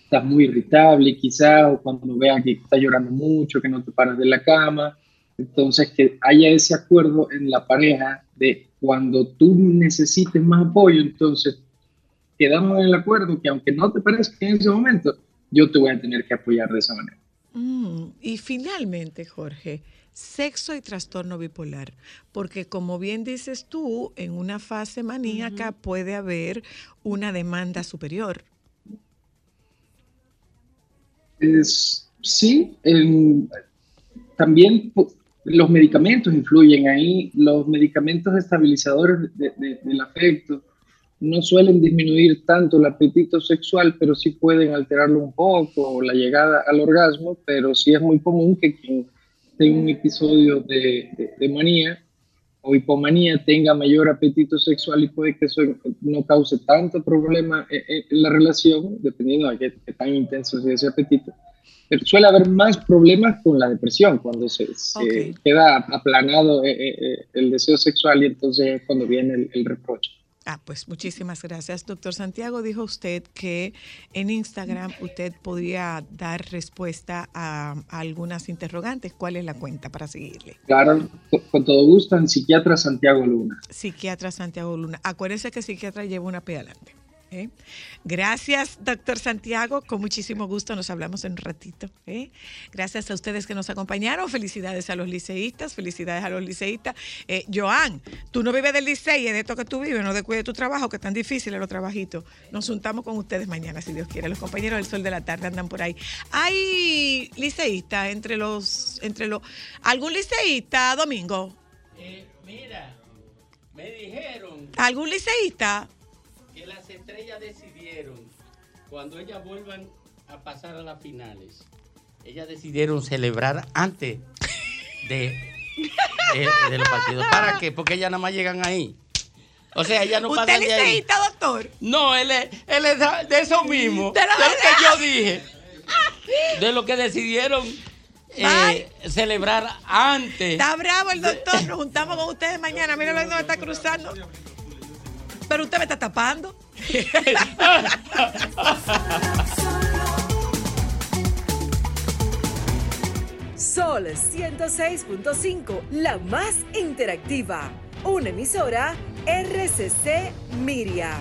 estás muy irritable quizá, o cuando vea que estás llorando mucho, que no te paras de la cama. Entonces, que haya ese acuerdo en la pareja de cuando tú necesites más apoyo, entonces quedamos en el acuerdo que aunque no te parezca en ese momento, yo te voy a tener que apoyar de esa manera. Mm, y finalmente, Jorge, sexo y trastorno bipolar, porque como bien dices tú, en una fase maníaca puede haber una demanda superior. Es, sí, em, también los medicamentos influyen ahí. Los medicamentos estabilizadores de- de- del afecto no suelen disminuir tanto el apetito sexual, pero sí pueden alterarlo un poco, la llegada al orgasmo, pero sí es muy común que quien tenga un episodio de, de- manía o hipomanía tenga mayor apetito sexual y puede que eso no cause tanto problema en- en la relación, dependiendo de qué, qué tan intenso sea ese apetito. Suele haber más problemas con la depresión, cuando se, se queda aplanado eh, eh, eh, el deseo sexual y entonces es cuando viene el, el reproche. Ah, pues muchísimas gracias. Doctor Santiago, dijo usted que en Instagram usted podía dar respuesta a, a algunas interrogantes. ¿Cuál es la cuenta para seguirle? Claro, con, todo gusto, en Psiquiatra Santiago Luna. Psiquiatra Santiago Luna. Acuérdense que psiquiatra lleva una P adelante. ¿Eh? Gracias, doctor Santiago. Con muchísimo gusto nos hablamos en un ratito. ¿eh? Gracias a ustedes que nos acompañaron. Felicidades a los liceístas, felicidades a los liceístas. Eh, Joan, tú no vives del licey, es de esto que tú vives, no descuides tu trabajo, que es tan difícil los trabajitos. Nos juntamos con ustedes mañana, si Dios quiere. Los compañeros del sol de la tarde andan por ahí. Hay liceístas entre los, entre los, ¿algún liceísta, Domingo? mira, me dijeron ¿Algún liceísta? Que las estrellas decidieron, cuando ellas vuelvan a pasar a las finales, ellas decidieron celebrar antes de, de, de los partidos. ¿Para qué? Porque ellas nada más llegan ahí. O sea, ellas no ¿Usted pasan es de ahí. doctor? No, él es, él es de eso mismo. De lo que yo dije. De lo que decidieron eh, celebrar antes. Está bravo el doctor. Nos juntamos con ustedes mañana. Mira lo que nos está cruzando. Pero usted me está tapando. Sol 106.5, la más interactiva. Una emisora RCC Miria.